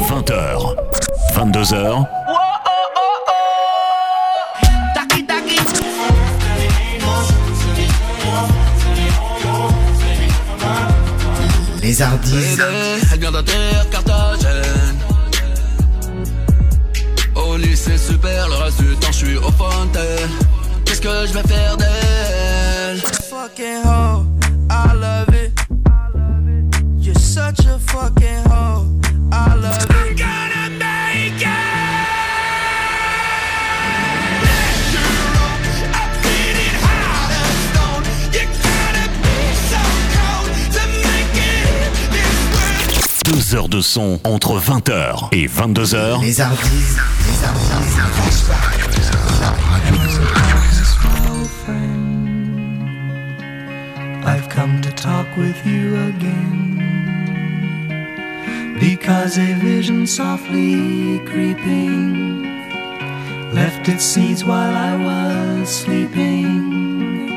20h, 22h. Les hardies. Elle vient d'atterrir Carthagène. Au lycée super, le reste du temps je suis au fontaine. Que je vais faire d'elle? Fucking hoe, I love it. You're such a fucking hoe. I love it. Deux heures de son entre 20h et 22h. Les I've come to talk with you again. Because a vision softly creeping Left its seeds while I was sleeping.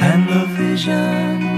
And the vision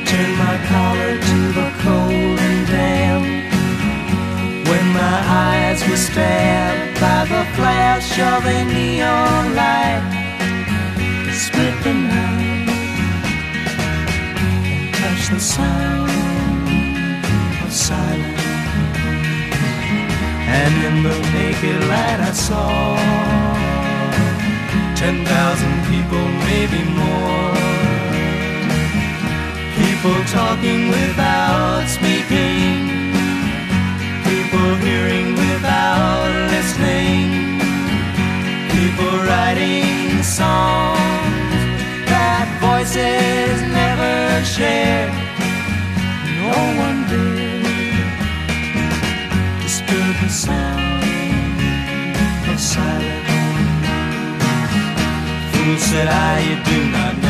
I turned my collar to the cold and damp When my eyes were stabbed by the flash of a neon light Split the night and touch the sound of silence. And in the naked light I saw ten thousand people, maybe more. People talking without speaking. People hearing without listening. People writing songs that voices never shared. No one did disturb the sound of silence. Fool said I, you do not know.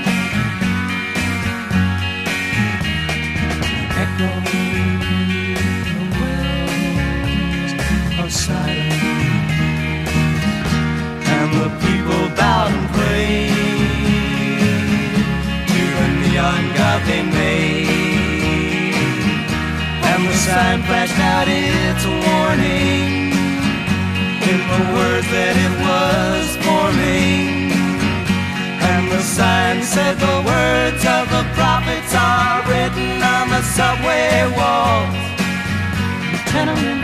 Sign flashed out its warning in the words that it was forming. And the sign said the words of the prophets are written on the subway walls, tenement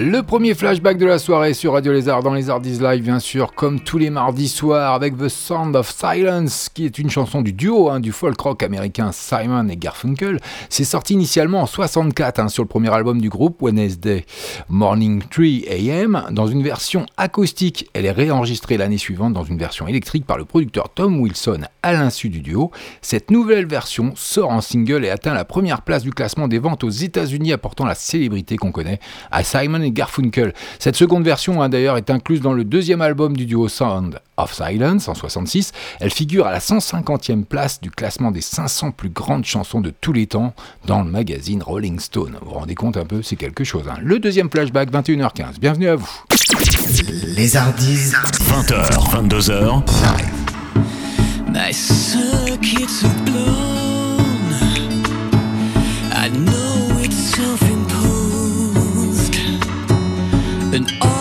Le premier flashback de la soirée sur Radio Lézard dans les Ardies Live, bien sûr, comme tous les mardis soirs, avec The Sound of Silence, qui est une chanson du duo hein, du folk rock américain Simon et Garfunkel. C'est sorti initialement en 64 hein, sur le premier album du groupe, Wednesday Morning 3 AM, dans une version acoustique. Elle est réenregistrée l'année suivante dans une version électrique par le producteur Tom Wilson à l'insu du duo. Cette nouvelle version sort en single et atteint la première place du classement des ventes aux États-Unis, apportant la célébrité qu'on connaît à Simon et Garfunkel. Cette seconde version, hein, d'ailleurs, est incluse dans le deuxième album du duo Sound of Silence en 66. Elle figure à la 150e place du classement des 500 plus grandes chansons de tous les temps dans le magazine Rolling Stone. Vous vous rendez compte un peu, c'est quelque chose. hein. Le deuxième flashback, 21h15. Bienvenue à vous. Les Hardis. 20h, 22h. My and all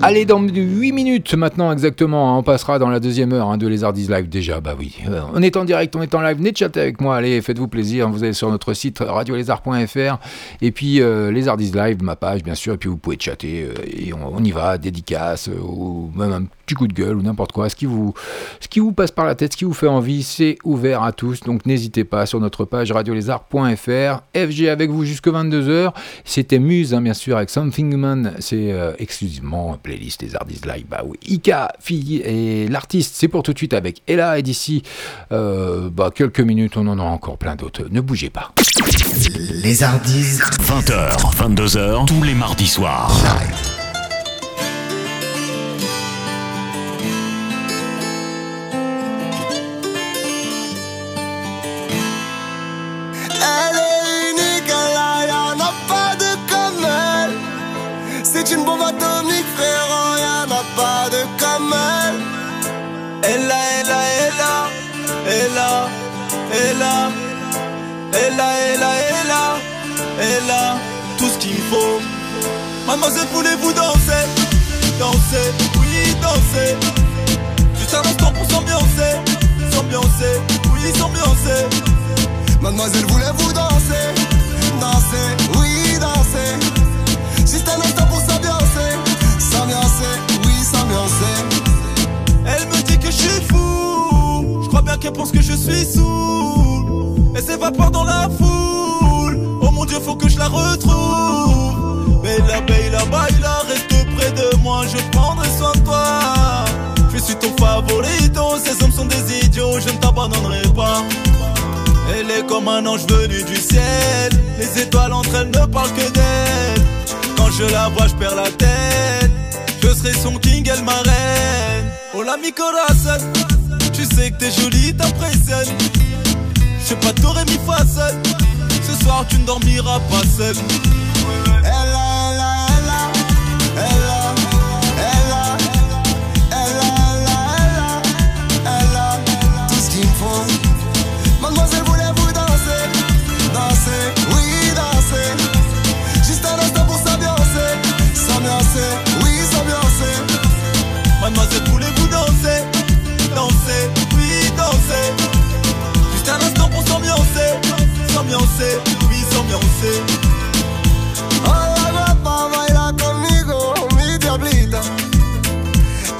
Allez, dans 8 minutes maintenant exactement, hein, on passera dans la deuxième heure hein, de Lézardise Live. Déjà, bah oui. Euh, on est en direct, on est en live, venez chatter avec moi, allez, faites-vous plaisir, vous allez sur notre site radiolézard.fr et puis euh, Live, ma page bien sûr, et puis vous pouvez chatter euh, et on, on y va, dédicace euh, ou même un petit coup de gueule ou n'importe quoi, ce qui, vous, ce qui vous passe par la tête, ce qui vous fait envie, c'est ouvert à tous, donc n'hésitez pas sur notre page radiolézard.fr, FG avec vous jusque 22h, c'était Muse hein, bien sûr avec Something Man, c'est euh, exclusivement playlist des Artistes Live, bah oui, Ika, fille et l'artiste, c'est pour tout de suite avec Ella. Et d'ici euh, bah, quelques minutes, on en a encore plein d'autres, ne bougez pas. Les Hardis. 20h, 22h, tous les mardis soirs. C'est une bombe atomique, frérot, y'en a pas de comme elle. Elle elle a, elle a, elle a, elle a, elle a, elle a, elle a, elle a tout ce qu'il faut. Mademoiselle, voulez-vous danser? Danser, oui, danser. Juste un instant pour s'ambiancer, s'ambiancer, oui, s'ambiancer. Mademoiselle, voulez-vous danser? Danser, oui, danser. Juste un qu'elle pense que je suis saoul. Elle s'évapore dans la foule. Oh mon dieu, faut que je la retrouve. Bella, bella, baila, reste près de moi, je prendrai soin de toi. Je suis ton favorito, ces hommes sont des idiots, je ne t'abandonnerai pas. Elle est comme un ange venu du ciel. Les étoiles entre elles ne parlent que d'elle. Quand je la vois, je perds la tête. Je serai son king, elle ma reine. Hola mi corazon. Sais que t'es jolie, t'impressionnes. Je pas t'aurais mis fa seul. Ce soir, tu ne dormiras pas seul. Elle a, elle a, elle a, elle a,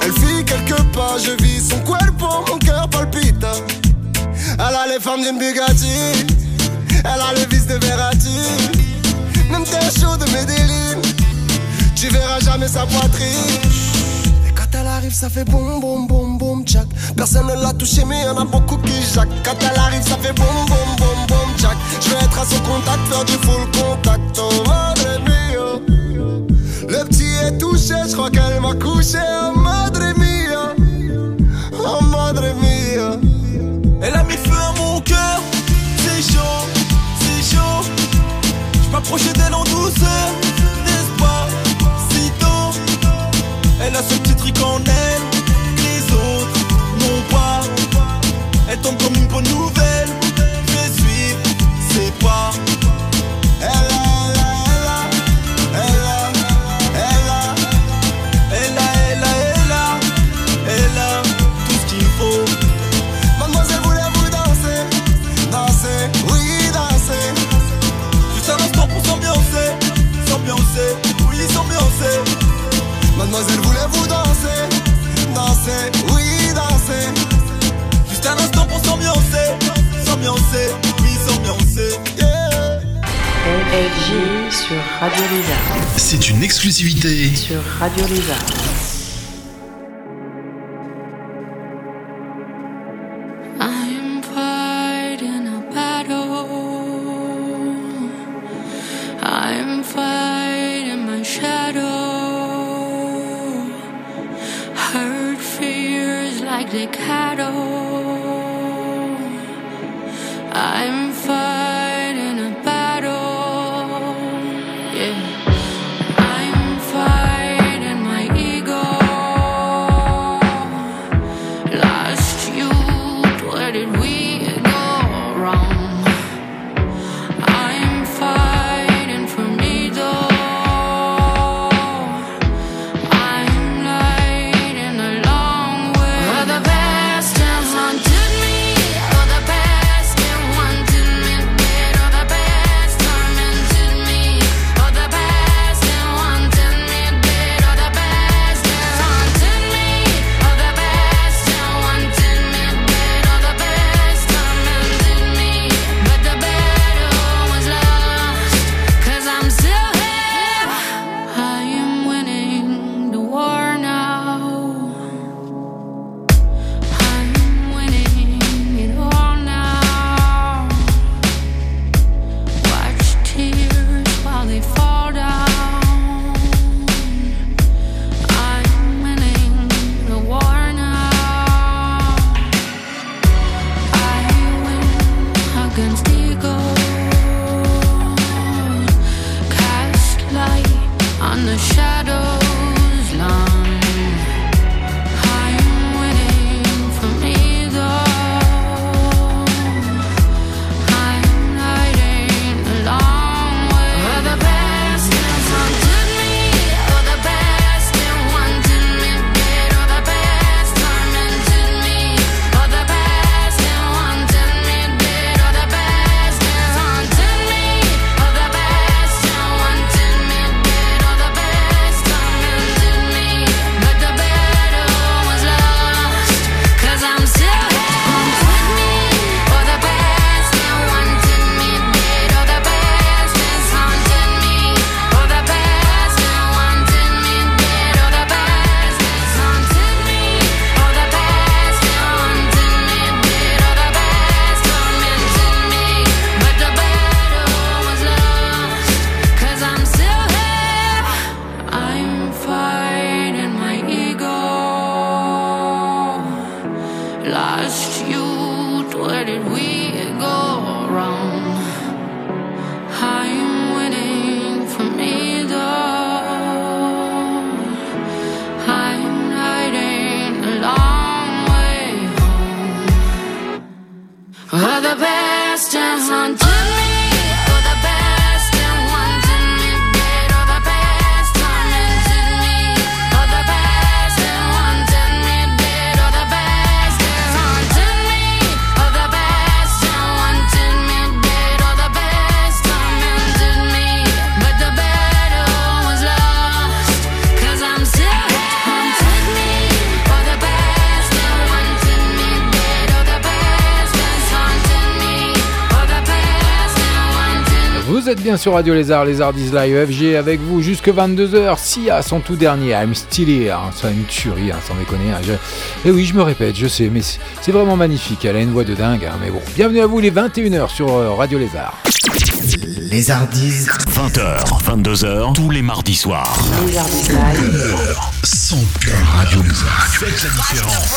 Elle fit quelques pas, je vis son cuerpo, mon cœur palpita. Elle a les femmes d'une Bugatti, elle a les vis de Verratti. Même t'es chaud de Medellin, tu verras jamais sa poitrine. Elle arrive, ça fait boum boum boum boum tchac. Personne ne l'a touché, mais y'en a beaucoup qui jacques. Quand elle arrive, ça fait boum boum boum boum tchac. Je vais être à son contact, faire du full contact. Oh madre mia. Le petit est touché, je crois qu'elle m'a couché. Oh madre mia. sur Radio Lézard. bien sur Radio Lézard, Lézardise Live FG avec vous jusque 22h. Si à son tout dernier, I'm Still Here, hein, c'est une tuerie, hein, sans déconner. Hein, et eh oui, je me répète, je sais, mais c'est vraiment magnifique. Elle a une voix de dingue, mais bon. Bienvenue à vous, les 21h sur euh, Radio Lézard. Lézardise. 20h, 22h, tous les mardis soirs. Lézardise Live. Sans cœur, Radio Lézard. Faites la différence.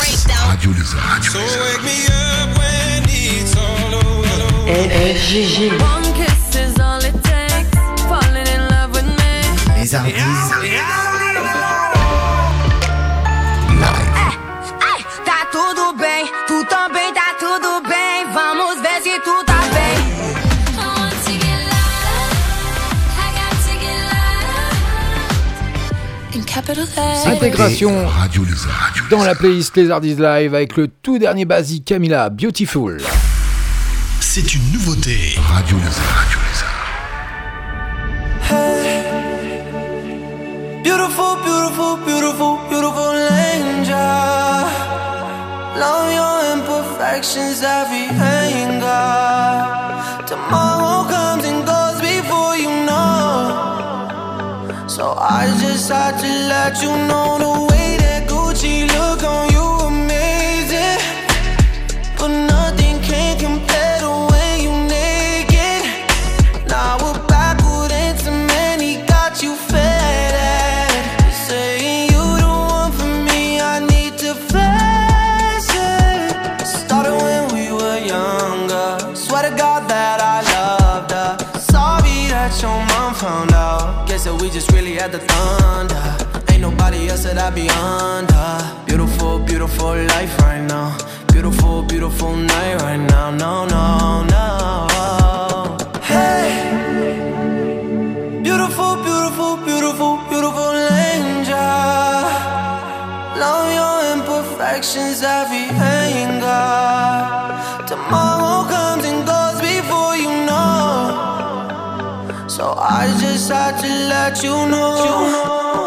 Radio Lézard. Radio Lézard. Eh, eh, Intégration Radio dans la playlist Lézardise Live avec le tout dernier basique Camila Beautiful. C'est une nouveauté. Radio Lézard. beautiful, beautiful, beautiful angel. Love your imperfections, every anger. Tomorrow comes and goes before you know. So I just had to let you know the way. That I be under. Beautiful, beautiful life right now. Beautiful, beautiful night right now. No, no, no. Hey. Beautiful, beautiful, beautiful, beautiful angel. Love your imperfections, every anger. Tomorrow comes and goes before you know. So I just had to let you know.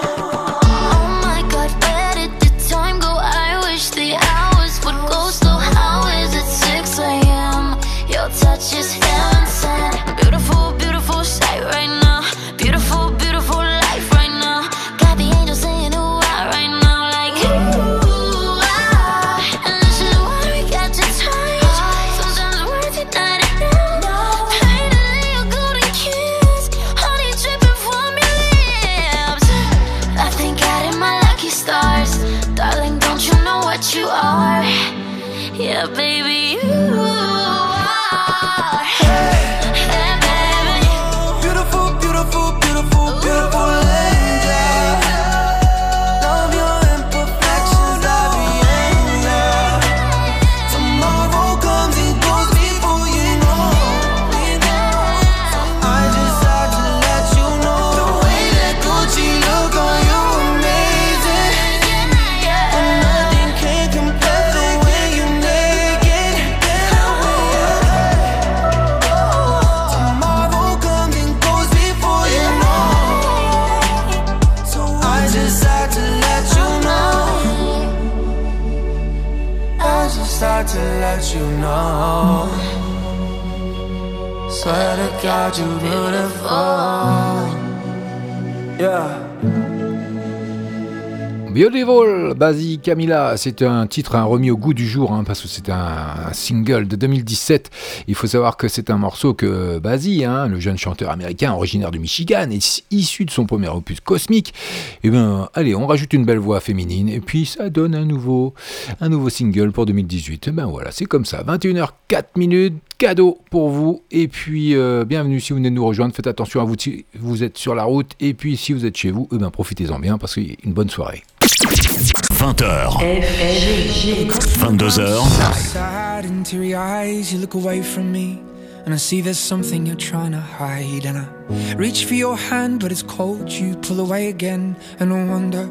vi gjorde ju vår Basie Camila, c'est un titre un remis au goût du jour hein, parce que c'est un, single de 2017. Il faut savoir que c'est un morceau que Basie, hein, le jeune chanteur américain originaire du Michigan, est issu de son premier opus cosmique. Et bien, allez, on rajoute une belle voix féminine et puis ça donne un nouveau, un nouveau single pour 2018. Et ben voilà, c'est comme ça. 21h04 minutes, cadeau pour vous. Et puis, euh, bienvenue si vous venez de nous rejoindre. Faites attention à vous si vous êtes sur la route. Et puis, si vous êtes chez vous, eh ben, profitez-en bien parce qu'il y a une bonne soirée. 20h. 22h. Sad and teary eyes, you look away from me. And I see there's something you're trying to hide. And I reach for your hand, but it's cold. You pull away again. And I wonder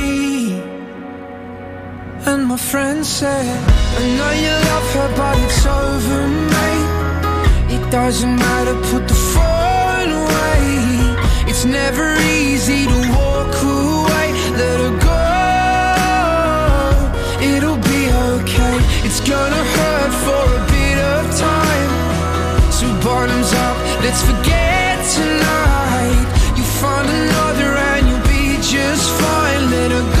And my friend said, I know you love her, but it's over, mate. It doesn't matter, put the phone away. It's never easy to walk away. Let her go. It'll be okay. It's gonna hurt for a bit of time. So bottoms up, let's forget tonight. You find another and you'll be just fine. Let her go.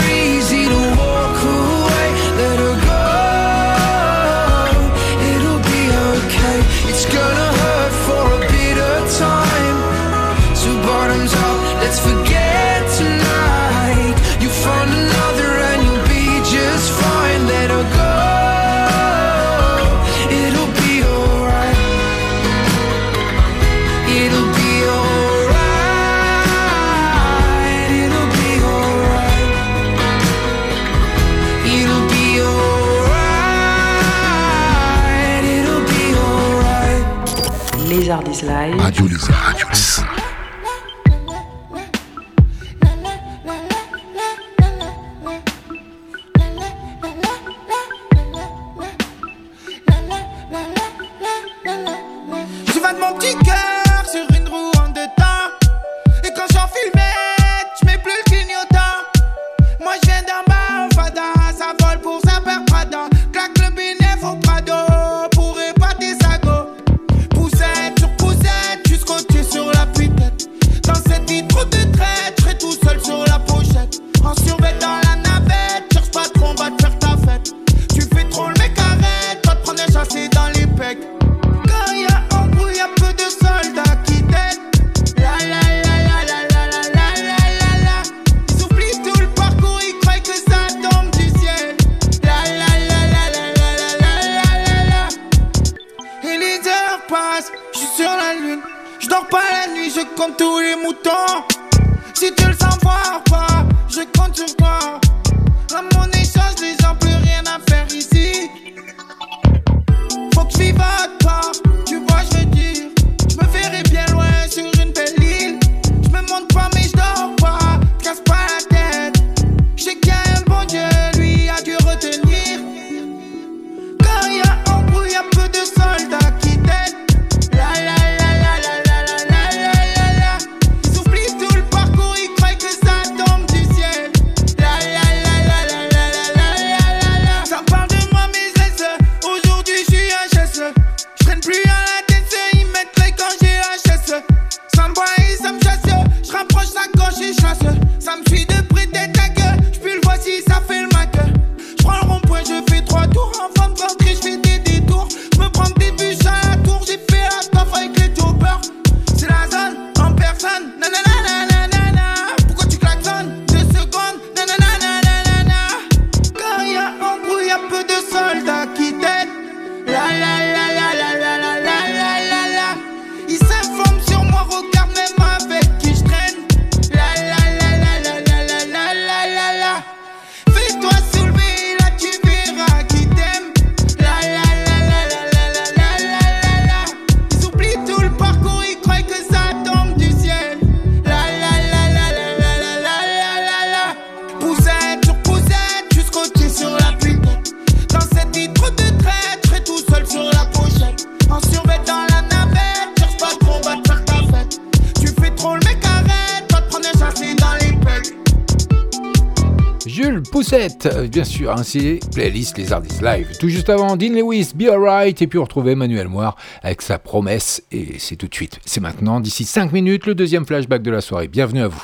bien sûr hein, ainsi playlist Les Artistes Live. Tout juste avant, Dean Lewis, Be Alright, et puis on Manuel Moir avec sa promesse, et c'est tout de suite. C'est maintenant, d'ici 5 minutes, le deuxième flashback de la soirée. Bienvenue à vous.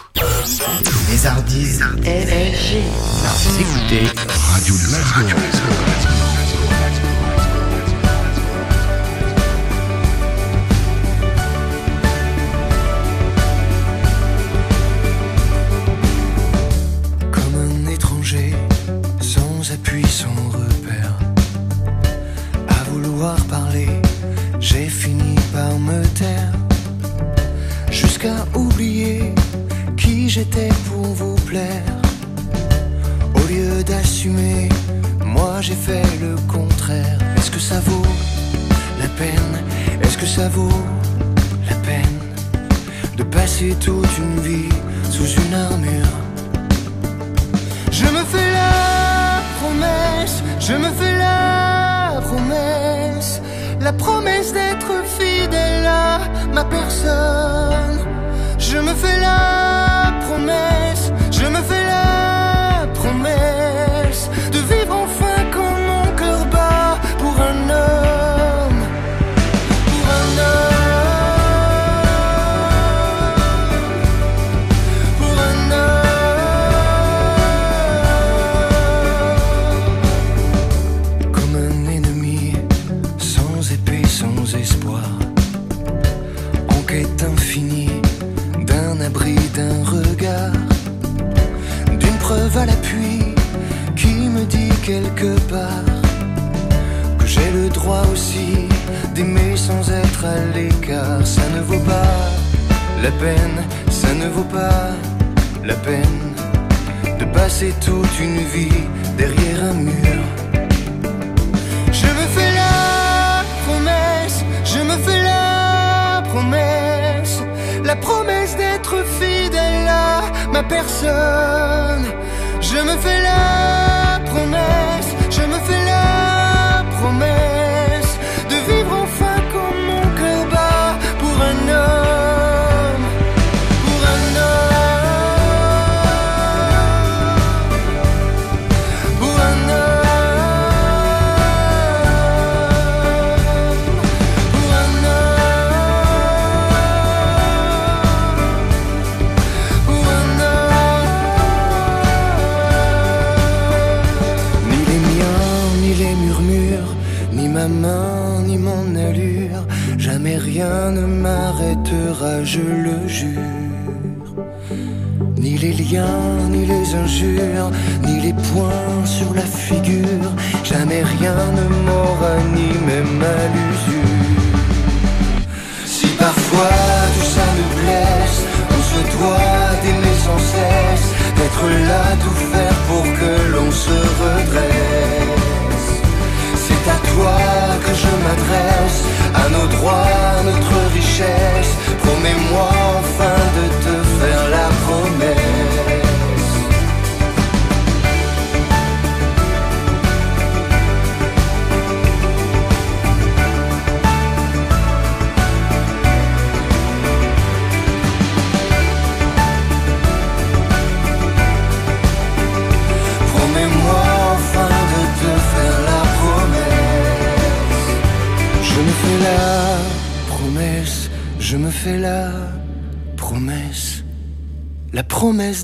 Les Artistes, écoutez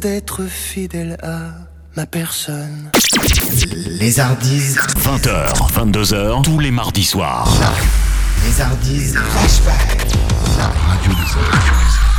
d'être fidèle à ma personne. Les Hardies. 20h, 22h, tous les mardis soirs. Les Hardies. Flashback. La radio des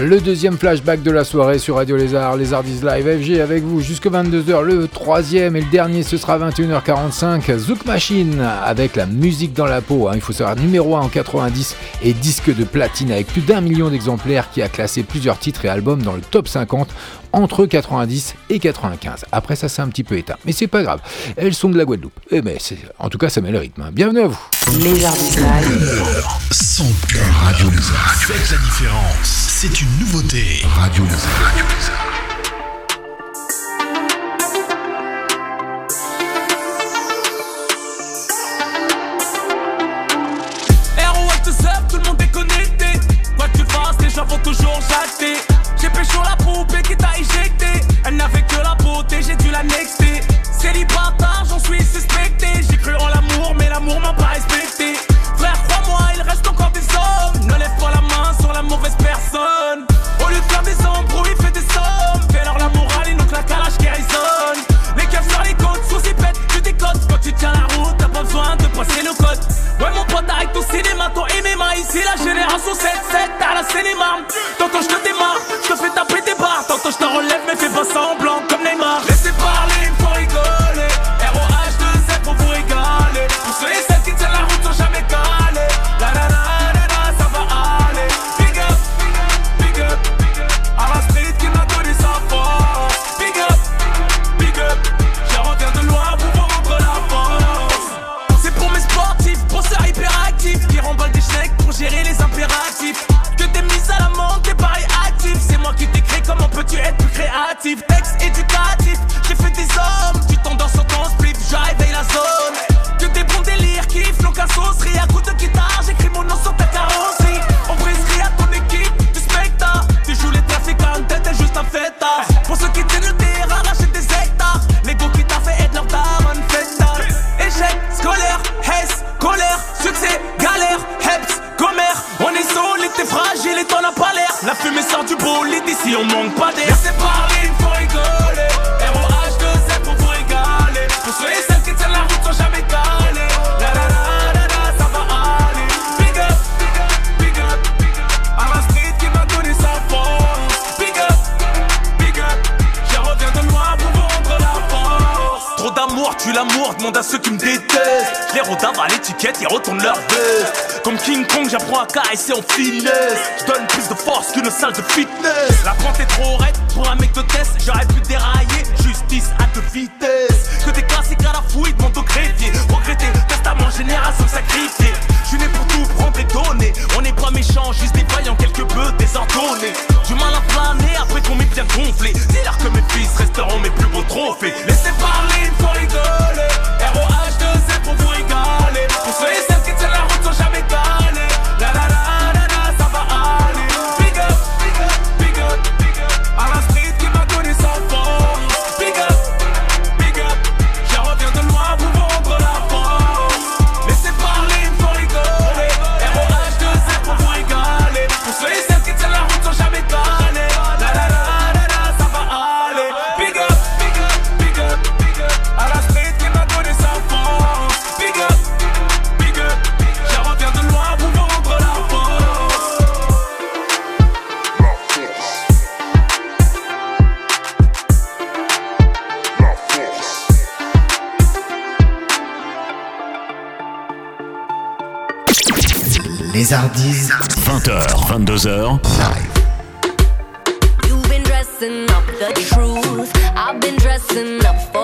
Le deuxième flashback de la soirée sur Radio Lézard, Lézard is Live FG avec vous jusque 22h. Le troisième et le dernier, ce sera 21h45. Zouk Machine avec la musique dans la peau. hein. Il faut savoir numéro 1 en 90 et disque de platine avec plus d'un million d'exemplaires qui a classé plusieurs titres et albums dans le top 50 entre 90 et 95. Après ça, c'est un petit peu éteint, mais c'est pas grave. Elles sont de la Guadeloupe. Eh ben, c'est- en tout cas, ça met le rythme. hein. Bienvenue à vous. Live. Son cœur Radio Lézard. Faites la différence. C'est une nouveauté. Radio Lézard. Pécho la poupée qui t'a éjecté. Elle n'avait que la beauté, j'ai dû la nexter. Célibataire, j'en suis suspecté. J'ai cru en l'amour, mais l'amour m'a pas respecté. Frère, crois-moi, il reste encore des hommes. Ne lève pas la main sur la mauvaise personne. Au lieu de faire des embrouilles, fais des sommes. Fais leur la morale et nous à l'âge qui. Les keufs sur les côtes, y pète, tu décotes. Quand tu tiens la route, t'as pas besoin de passer le code. Ouais, mon pote, arrête ton cinéma, MMA. Ici, la génération 7-7, à la cinéma. Tantôt, je te démarre, je te fais taper des barres. Tantôt, je te relève, mais fais pas semblant alternative texte et du demande à ceux qui me détestent. Les rodins à l'étiquette, ils retournent leur veste. Comme King Kong, j'apprends à caresser en finesse. Je donne plus de force qu'une salle de fitness. La pente est trop raide pour un mec de test. J'aurais pu dérailler, justice à deux vitesses. Que des classiques à la fouille, demande au greffier. Regretter, testament génération sacrifiée. Je né pour tout prendre et donner. On n'est pas méchants, juste des vaillants, quelque peu désordonnés. Du mal à planer après qu'on m'ait bien gonflé. Dis-leur que mes fils resteront mes plus beaux trophées. Les Hardis. 20h, 22h. You've been dressing up the truth. I've been dressing up for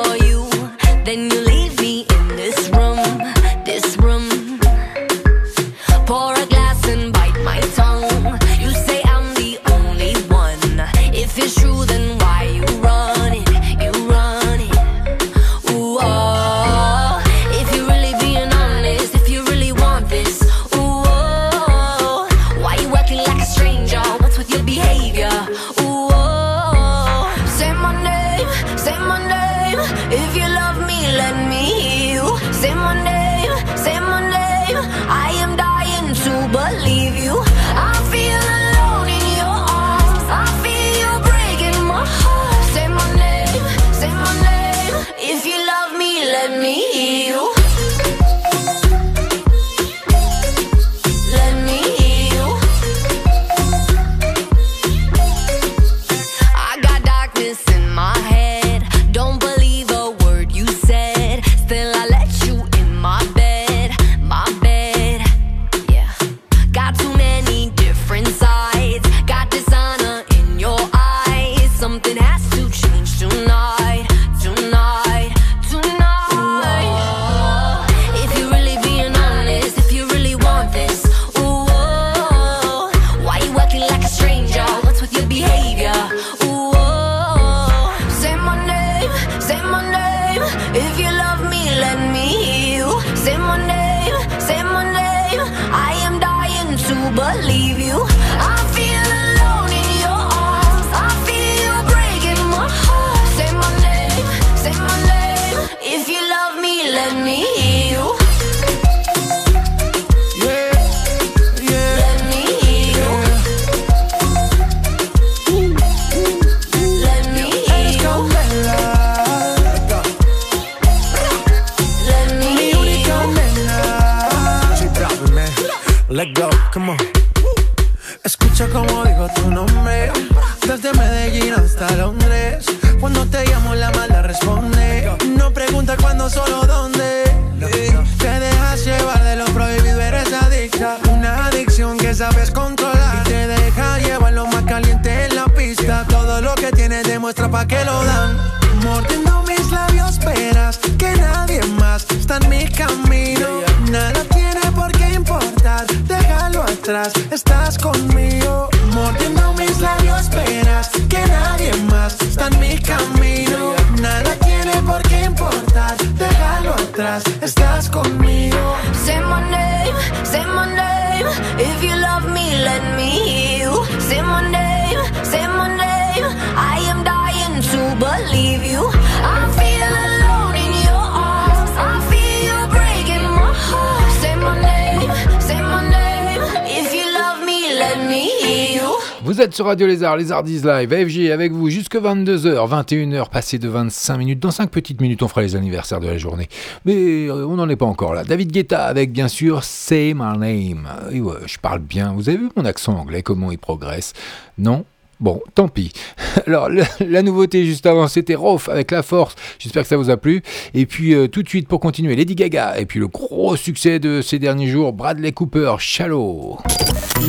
Radio Lézardise Live, AFG avec vous jusque 22h, 21h, passé de 25 minutes. Dans 5 petites minutes, on fera les anniversaires de la journée. Mais euh, on n'en est pas encore là. David Guetta avec bien sûr Say My Name. Et ouais, je parle bien. Vous avez vu mon accent anglais, comment il progresse? Non? Bon, tant pis. Alors, le- la nouveauté juste avant, c'était Rof avec La Force. J'espère que ça vous a plu. Et puis, euh, tout de suite, pour continuer, Lady Gaga. Et puis, le gros succès de ces derniers jours, Bradley Cooper, Shallow.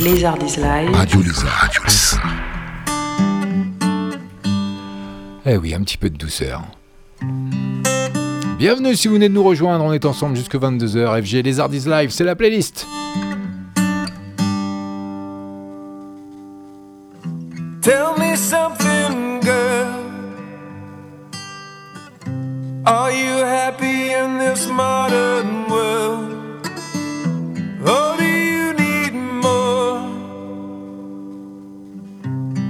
Lézardise Live. Radio Lézard. Eh oui, un petit peu de douceur. Bienvenue si vous venez de nous rejoindre, on est ensemble jusque 22h. FG Les Artistes Live, c'est la playlist. Tell me something, girl. Are you happy in this modern world?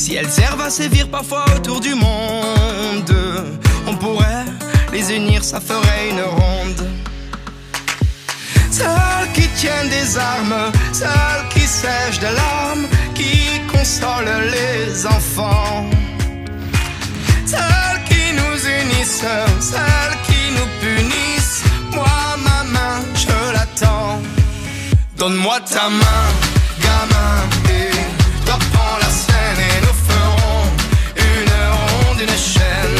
Si elles servent à sévir parfois autour du monde, on pourrait les unir, ça ferait une ronde. Celles qui tiennent des armes, celles qui sèchent de larmes, qui consolent les enfants. Celles qui nous unissent, celles qui nous punissent. Moi, ma main, je l'attends. Donne-moi ta main, gamin, ronde, une chaîne.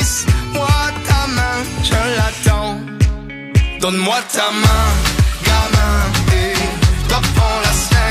Donne-moi ta main, gamin, et prends la scène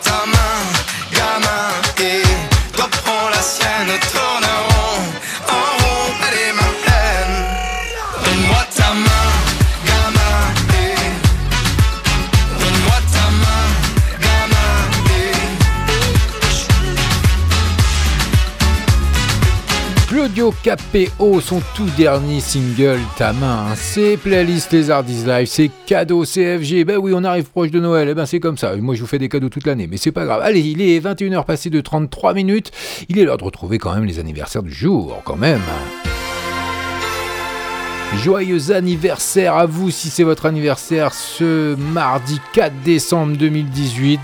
ta prends la Capéo, son tout dernier single, Ta main. hein. C'est playlist Les Hardis Live, c'est cadeau CFG. Ben oui, on arrive proche de Noël, et ben c'est comme ça. Moi je vous fais des cadeaux toute l'année, mais c'est pas grave. Allez, il est 21h passé de 33 minutes. Il est l'heure de retrouver quand même les anniversaires du jour, quand même. Joyeux anniversaire à vous si c'est votre anniversaire ce mardi 4 décembre 2018.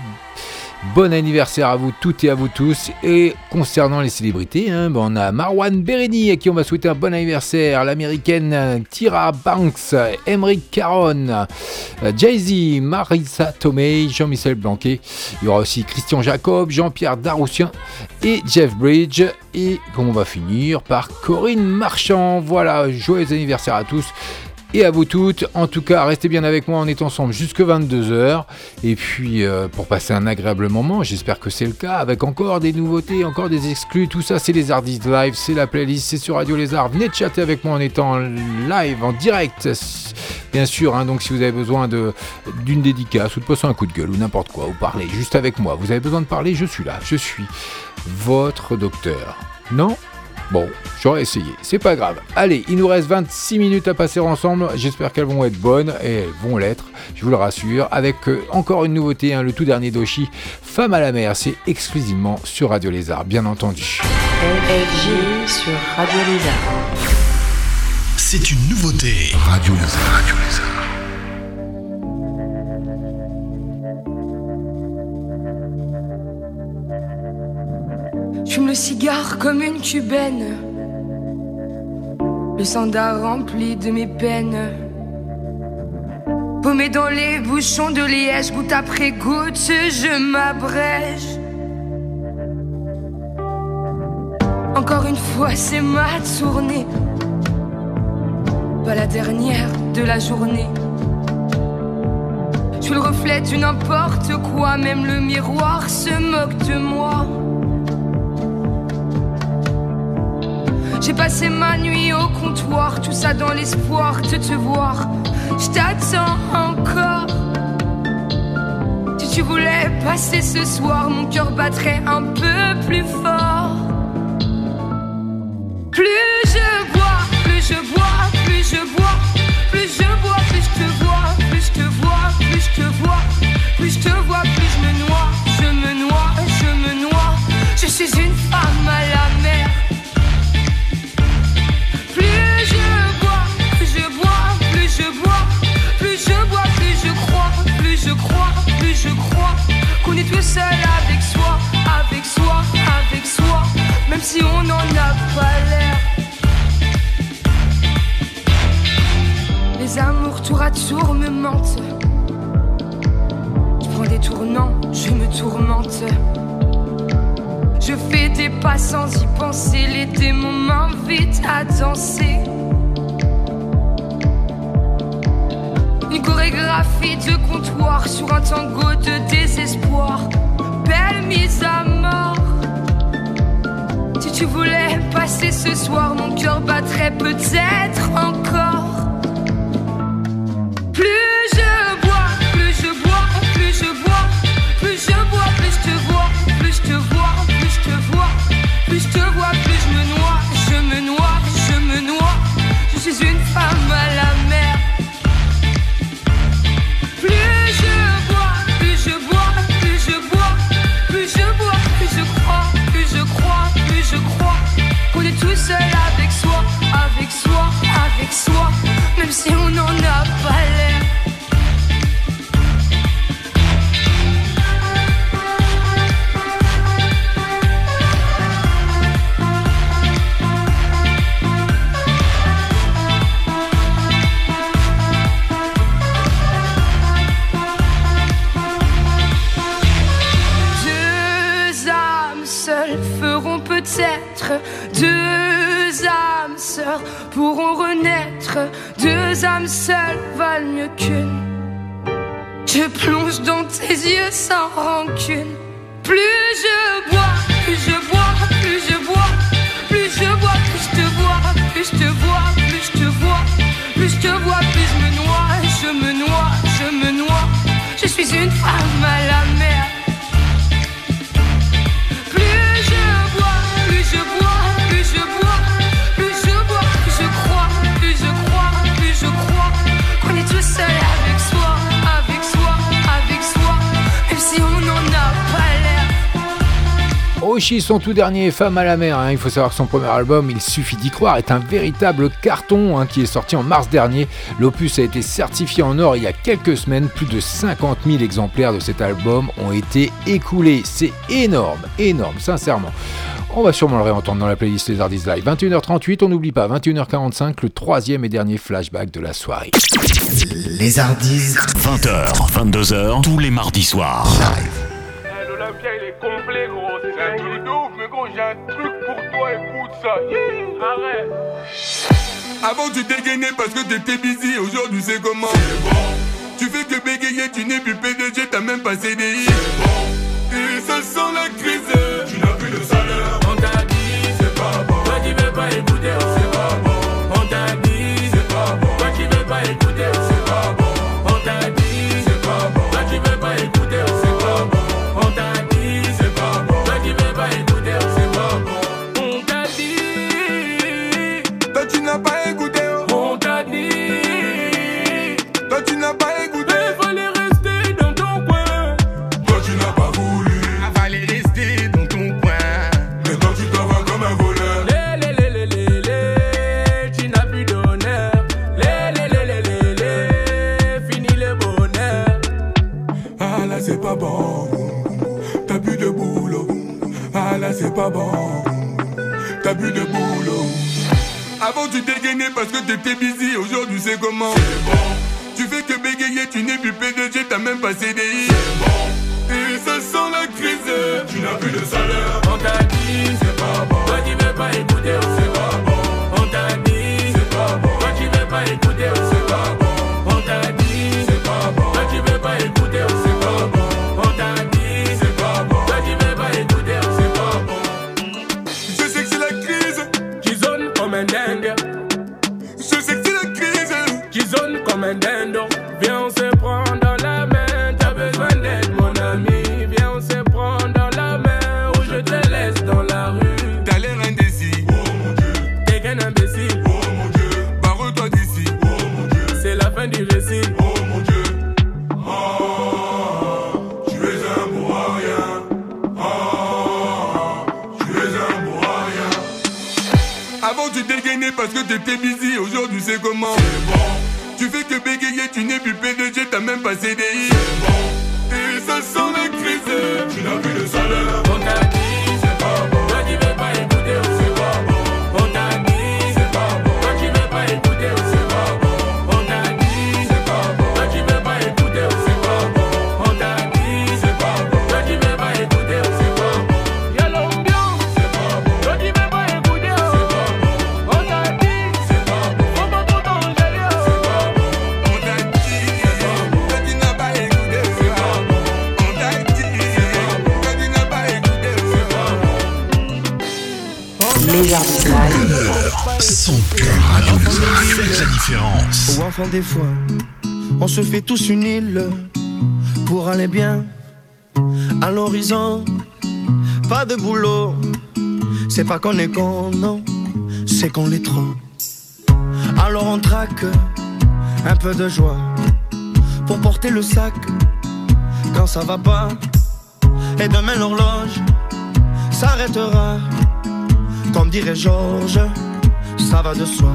Bon anniversaire à vous toutes et à vous tous. Et concernant les célébrités, hein, ben, on a Marwan Berini à qui on va souhaiter un bon anniversaire. L'américaine euh, Tyra Banks, Emmerich Caron, euh, Jay-Z, Marissa Tomei, Jean-Michel Blanquet. Il y aura aussi Christian Jacob, Jean-Pierre Daroussien et Jeff Bridge. Et on va finir par Corinne Marchand. Voilà, joyeux anniversaire à tous et à vous toutes. En tout cas, restez bien avec moi, on est ensemble jusque 22h. Et puis, euh, pour passer un agréable moment, j'espère que c'est le cas, avec encore des nouveautés, encore des exclus. Tout ça, c'est les Artistes Live, c'est la playlist, c'est sur Radio Lézard. Venez chatter avec moi en étant live, en direct. Bien sûr, hein, donc si vous avez besoin d'une dédicace ou de passer un coup de gueule ou n'importe quoi, ou parler juste avec moi, vous avez besoin de parler, je suis là, je suis votre docteur. Non? Bon, j'aurais essayé, c'est pas grave. Allez, il nous reste 26 minutes à passer ensemble. J'espère qu'elles vont être bonnes et elles vont l'être, je vous le rassure. Avec euh, encore une nouveauté, hein, le tout dernier d'Oshi, Femme à la mer. C'est exclusivement sur Radio Lézard, bien entendu. Sur Radio Lézard. C'est une nouveauté. Radio Lézard. Radio Lézard. Cigare comme une cubaine. Le sandar rempli de mes peines. Paumé dans les bouchons de liège, goutte après goutte, je m'abrège. Encore une fois, c'est ma tournée. Pas la dernière de la journée. Je suis le reflet du n'importe quoi, même le miroir se moque de moi. J'ai passé ma nuit au comptoir, tout ça dans l'espoir de te voir. Je t'attends encore. Si tu voulais passer ce soir, mon cœur battrait un peu plus fort. Plus je bois, plus je bois, plus je bois, plus je bois, plus je te vois, plus je te vois, plus je te vois, plus je te vois, plus je me noie, je me noie, je me noie. Je suis une qu'on est tout seul avec soi, avec soi, avec soi, même si on n'en a pas l'air. Les amours tour à tour me mentent. Je prends des tournants, je me tourmente. Je fais des pas sans y penser, les démons m'invitent à danser. Chorégraphie de comptoir sur un tango de désespoir. Belle mise à mort. Si tu voulais passer ce soir, mon cœur battrait peut-être encore. Son tout dernier Femme à la mer, hein. il faut savoir que son premier album, Il suffit d'y croire, est un véritable carton hein, qui est sorti en mars dernier. L'opus a été certifié en or il y a quelques semaines, plus de 50 000 exemplaires de cet album ont été écoulés. C'est énorme, énorme, sincèrement. On va sûrement le réentendre dans la playlist Les Artistes Live. 21h38, on n'oublie pas, 21h45, le troisième et dernier flashback de la soirée. Les Hardis. 20h, 22h, tous les mardis soirs. Ça. Yeah, arrête. Avant tu dégainais parce que t'étais busy, aujourd'hui c'est comment Tu fais que bégayer, tu n'es plus PDG, t'as même pas CDI Et ça sent la crise, tu Avant tu dégainais parce que t'étais busy, aujourd'hui c'est comment Tu fais que bégayer, tu n'es plus PDG, t'as même pas CDI Et ça sent la crise, tu n'as plus de salaire parce que t'étais busy, aujourd'hui c'est comment Tu fais que bégayer, tu n'es plus PDG, t'as même pas CDI Et ça sent la crise, tu n'as plus de salaire différence. Ou enfin des fois, on se fait tous une île pour aller bien à l'horizon. Pas de boulot, c'est pas qu'on est con, non, c'est qu'on l'est trop. Alors on traque un peu de joie pour porter le sac quand ça va pas. Et demain l'horloge s'arrêtera, comme dirait Georges, ça va de soi.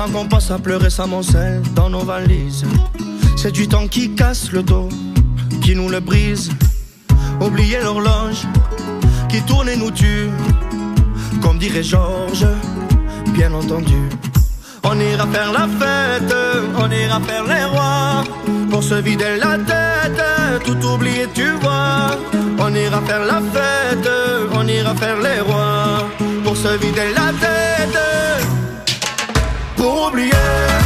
temps qu'on passe à pleurer s'amoncelle dans nos valises. C'est du temps qui casse le dos, qui nous le brise. Oublier l'horloge qui tourne et nous tue. Comme dirait Georges, bien entendu. On ira faire la fête, on ira faire les rois. Pour se vider la tête, tout oublier tu vois. On ira faire la fête, on ira faire les rois. Pour se vider la tête pour oublier.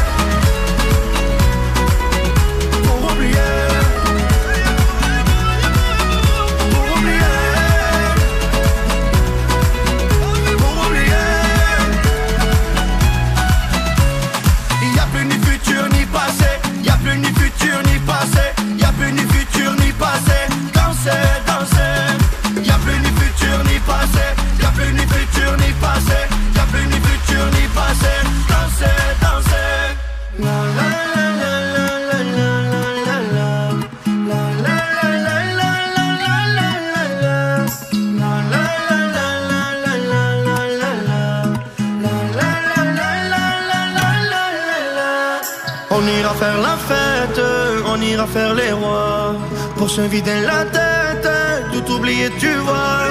Ira faire les rois. Pour se vider la tête, tout oublier tu vois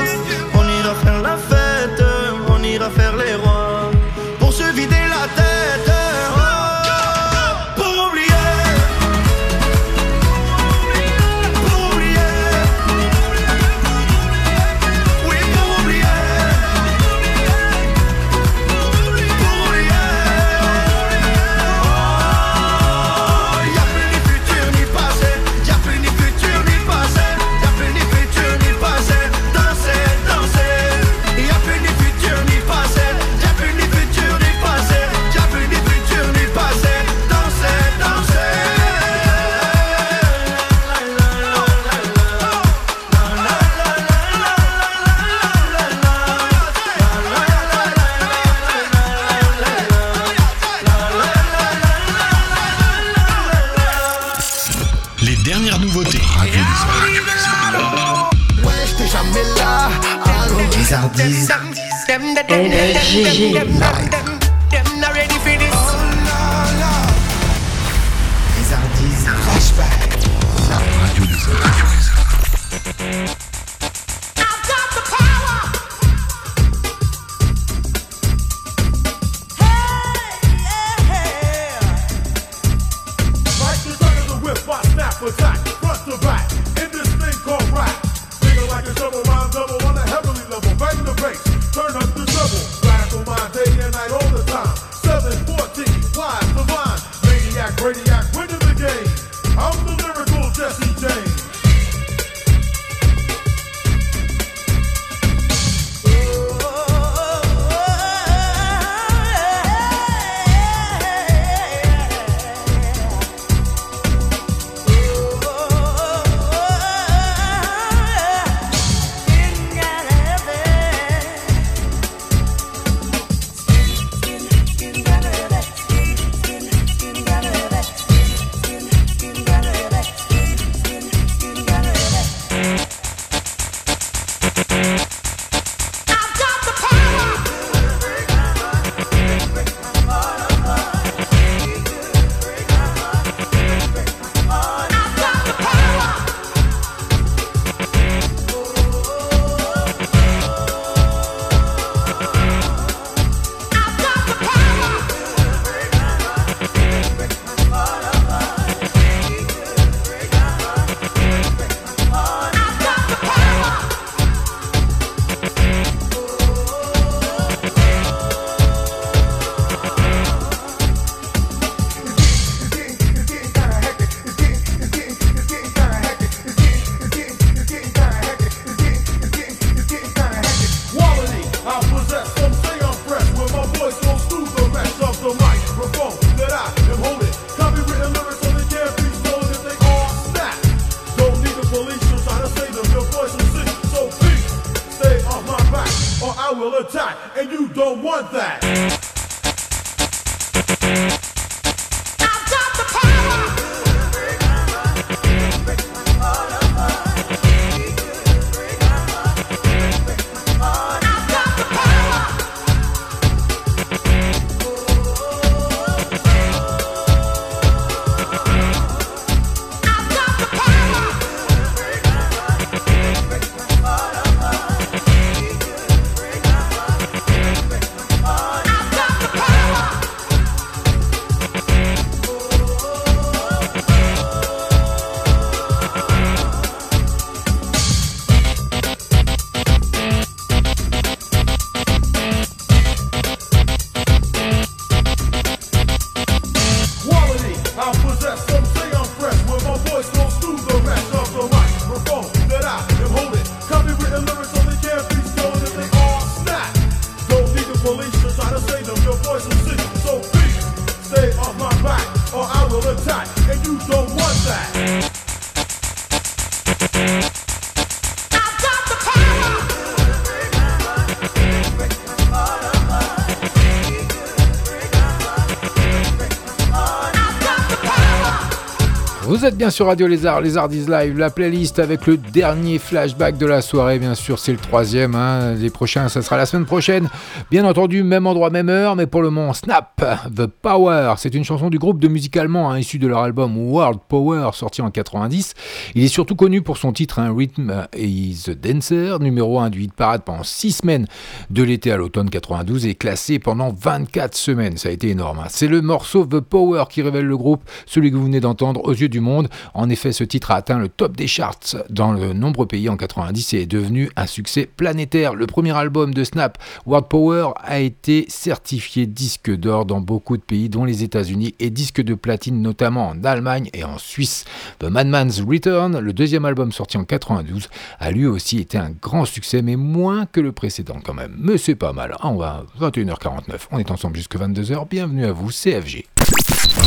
Vous êtes bien sur Radio Lézard, Lézardise Live, la playlist avec le dernier flashback de la soirée, bien sûr, c'est le troisième. hein. Les prochains, ça sera la semaine prochaine. Bien entendu, même endroit, même heure, mais pour le moment, Snap, The Power. C'est une chanson du groupe de musique allemand, hein, issu de leur album World Power, sorti en 90. Il est surtout connu pour son titre hein, Rhythm is the Dancer, numéro 1 du hit parade pendant 6 semaines de l'été à l'automne 92 et classé pendant 24 semaines. Ça a été énorme. hein. C'est le morceau The Power qui révèle le groupe, celui que vous venez d'entendre aux yeux du monde. En effet, ce titre a atteint le top des charts dans de nombreux pays en 90 et est devenu un succès planétaire. Le premier album de Snap, World Power, a été certifié disque d'or dans beaucoup de pays, dont les États-Unis, et disque de platine notamment en Allemagne et en Suisse. The Madman's Return, le deuxième album sorti en 92, a lui aussi été un grand succès, mais moins que le précédent quand même. Mais c'est pas mal. Ah, on va 21h49. On est ensemble jusque 22h. Bienvenue à vous, CFG.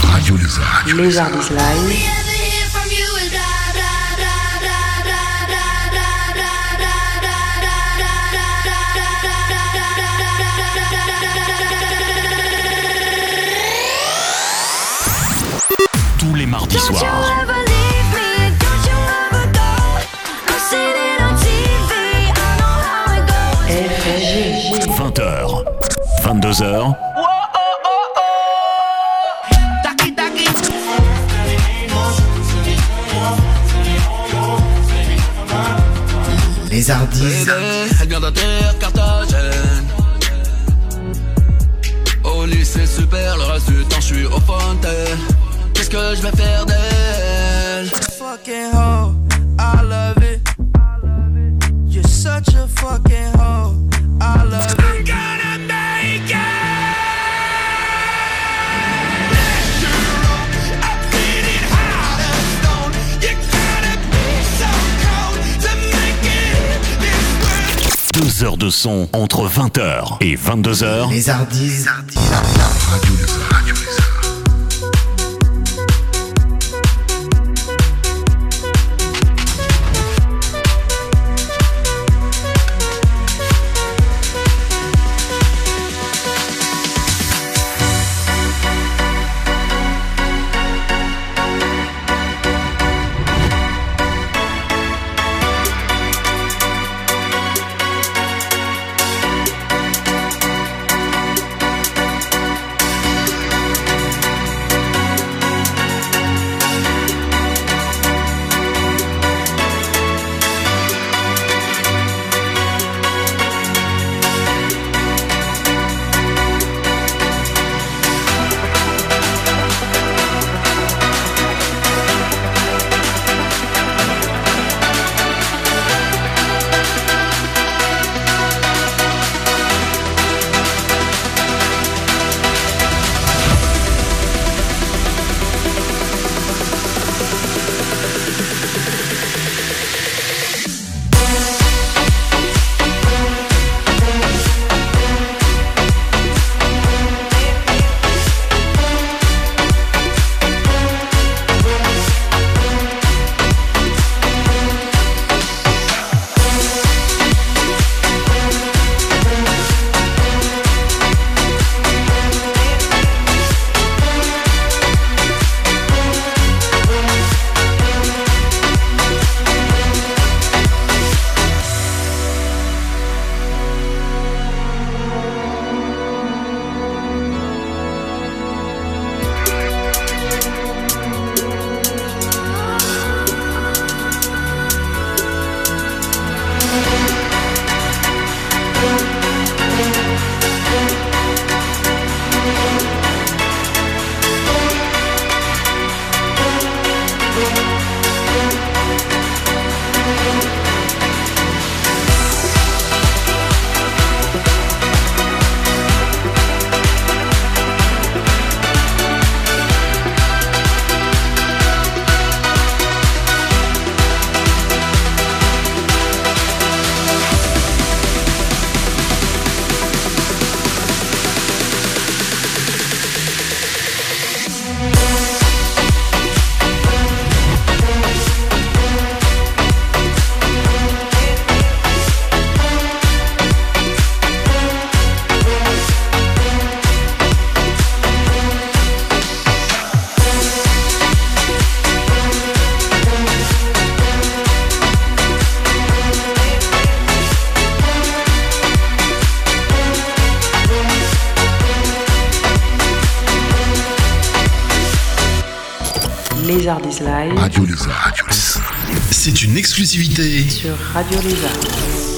Radio Lézard. Lézardise Live. Mardis soirs. FG. 22h, Les. Bébé, elle vient d'atterrir Carthagène. Au lycée super, le reste du temps je suis au fontaine. Qu'est-ce que je vais faire d'elle? Fucking hoe, I love it. You're such a fucking hoe, I love it. I'm gonna make it. deux heures de son entre 20h et 22h. Les hardis. Radio Lézard. Les Live Radio Lézard. C'est une exclusivité sur Radio Lézard.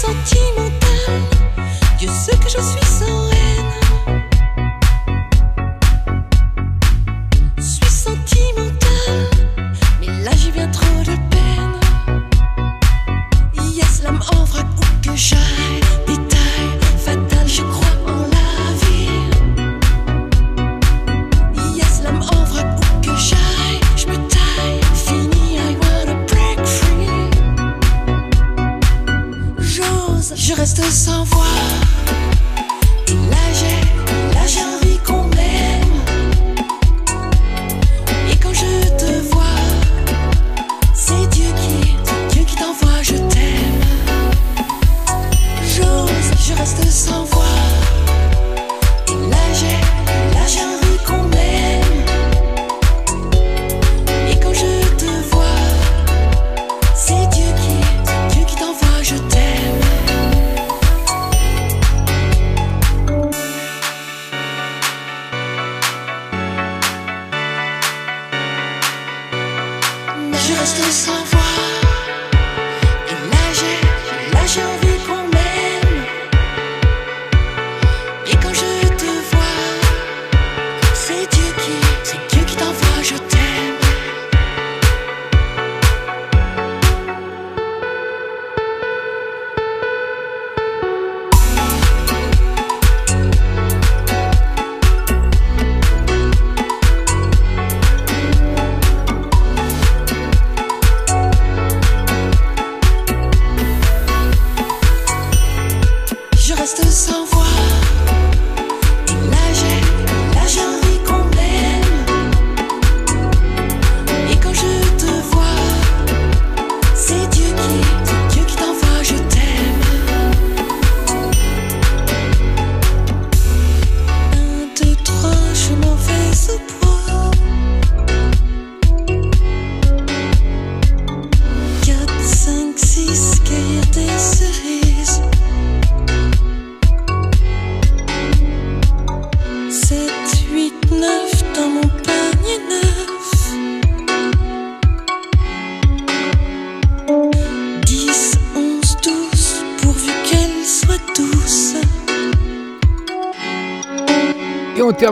Je suis sentimental,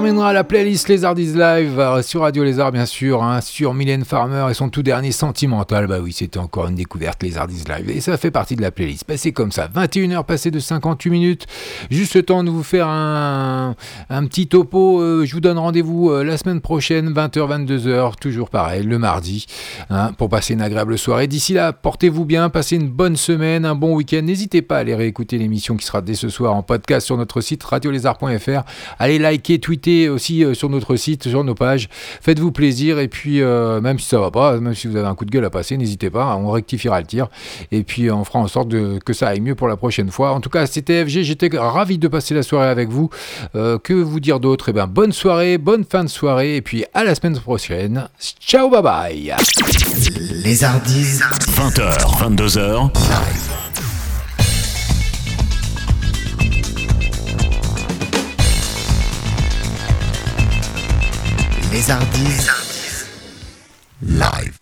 terminera la playlist Lézardise Live euh, sur Radio Lézard, bien sûr, hein, sur Mylène Farmer et son tout dernier Sentimental. Bah oui, c'était encore une découverte Lézardise Live et ça fait partie de la playlist. Bah, c'est comme ça, 21h passées de 58 minutes. Juste le temps de vous faire un, un petit topo. Euh, je vous donne rendez-vous euh, la semaine prochaine, 20h, 22h, toujours pareil, le mardi, hein, pour passer une agréable soirée. D'ici là, portez-vous bien, passez une bonne semaine, un bon week-end. N'hésitez pas à aller réécouter l'émission qui sera dès ce soir en podcast sur notre site radiolézard.fr. Allez liker, tweeter aussi euh, sur notre site, sur nos pages. Faites-vous plaisir et puis euh, même si ça va pas, même si vous avez un coup de gueule à passer, n'hésitez pas, on rectifiera le tir et puis on fera en sorte que ça aille mieux pour la prochaine fois. En tout cas, c'était FG, j'étais ravi de passer la soirée avec vous. Euh, que vous dire d'autre? Eh bien, bonne soirée, bonne fin de soirée et puis à la semaine prochaine. Ciao, bye bye. Les Hardis. 20h, 22h. Les Hardis. Live.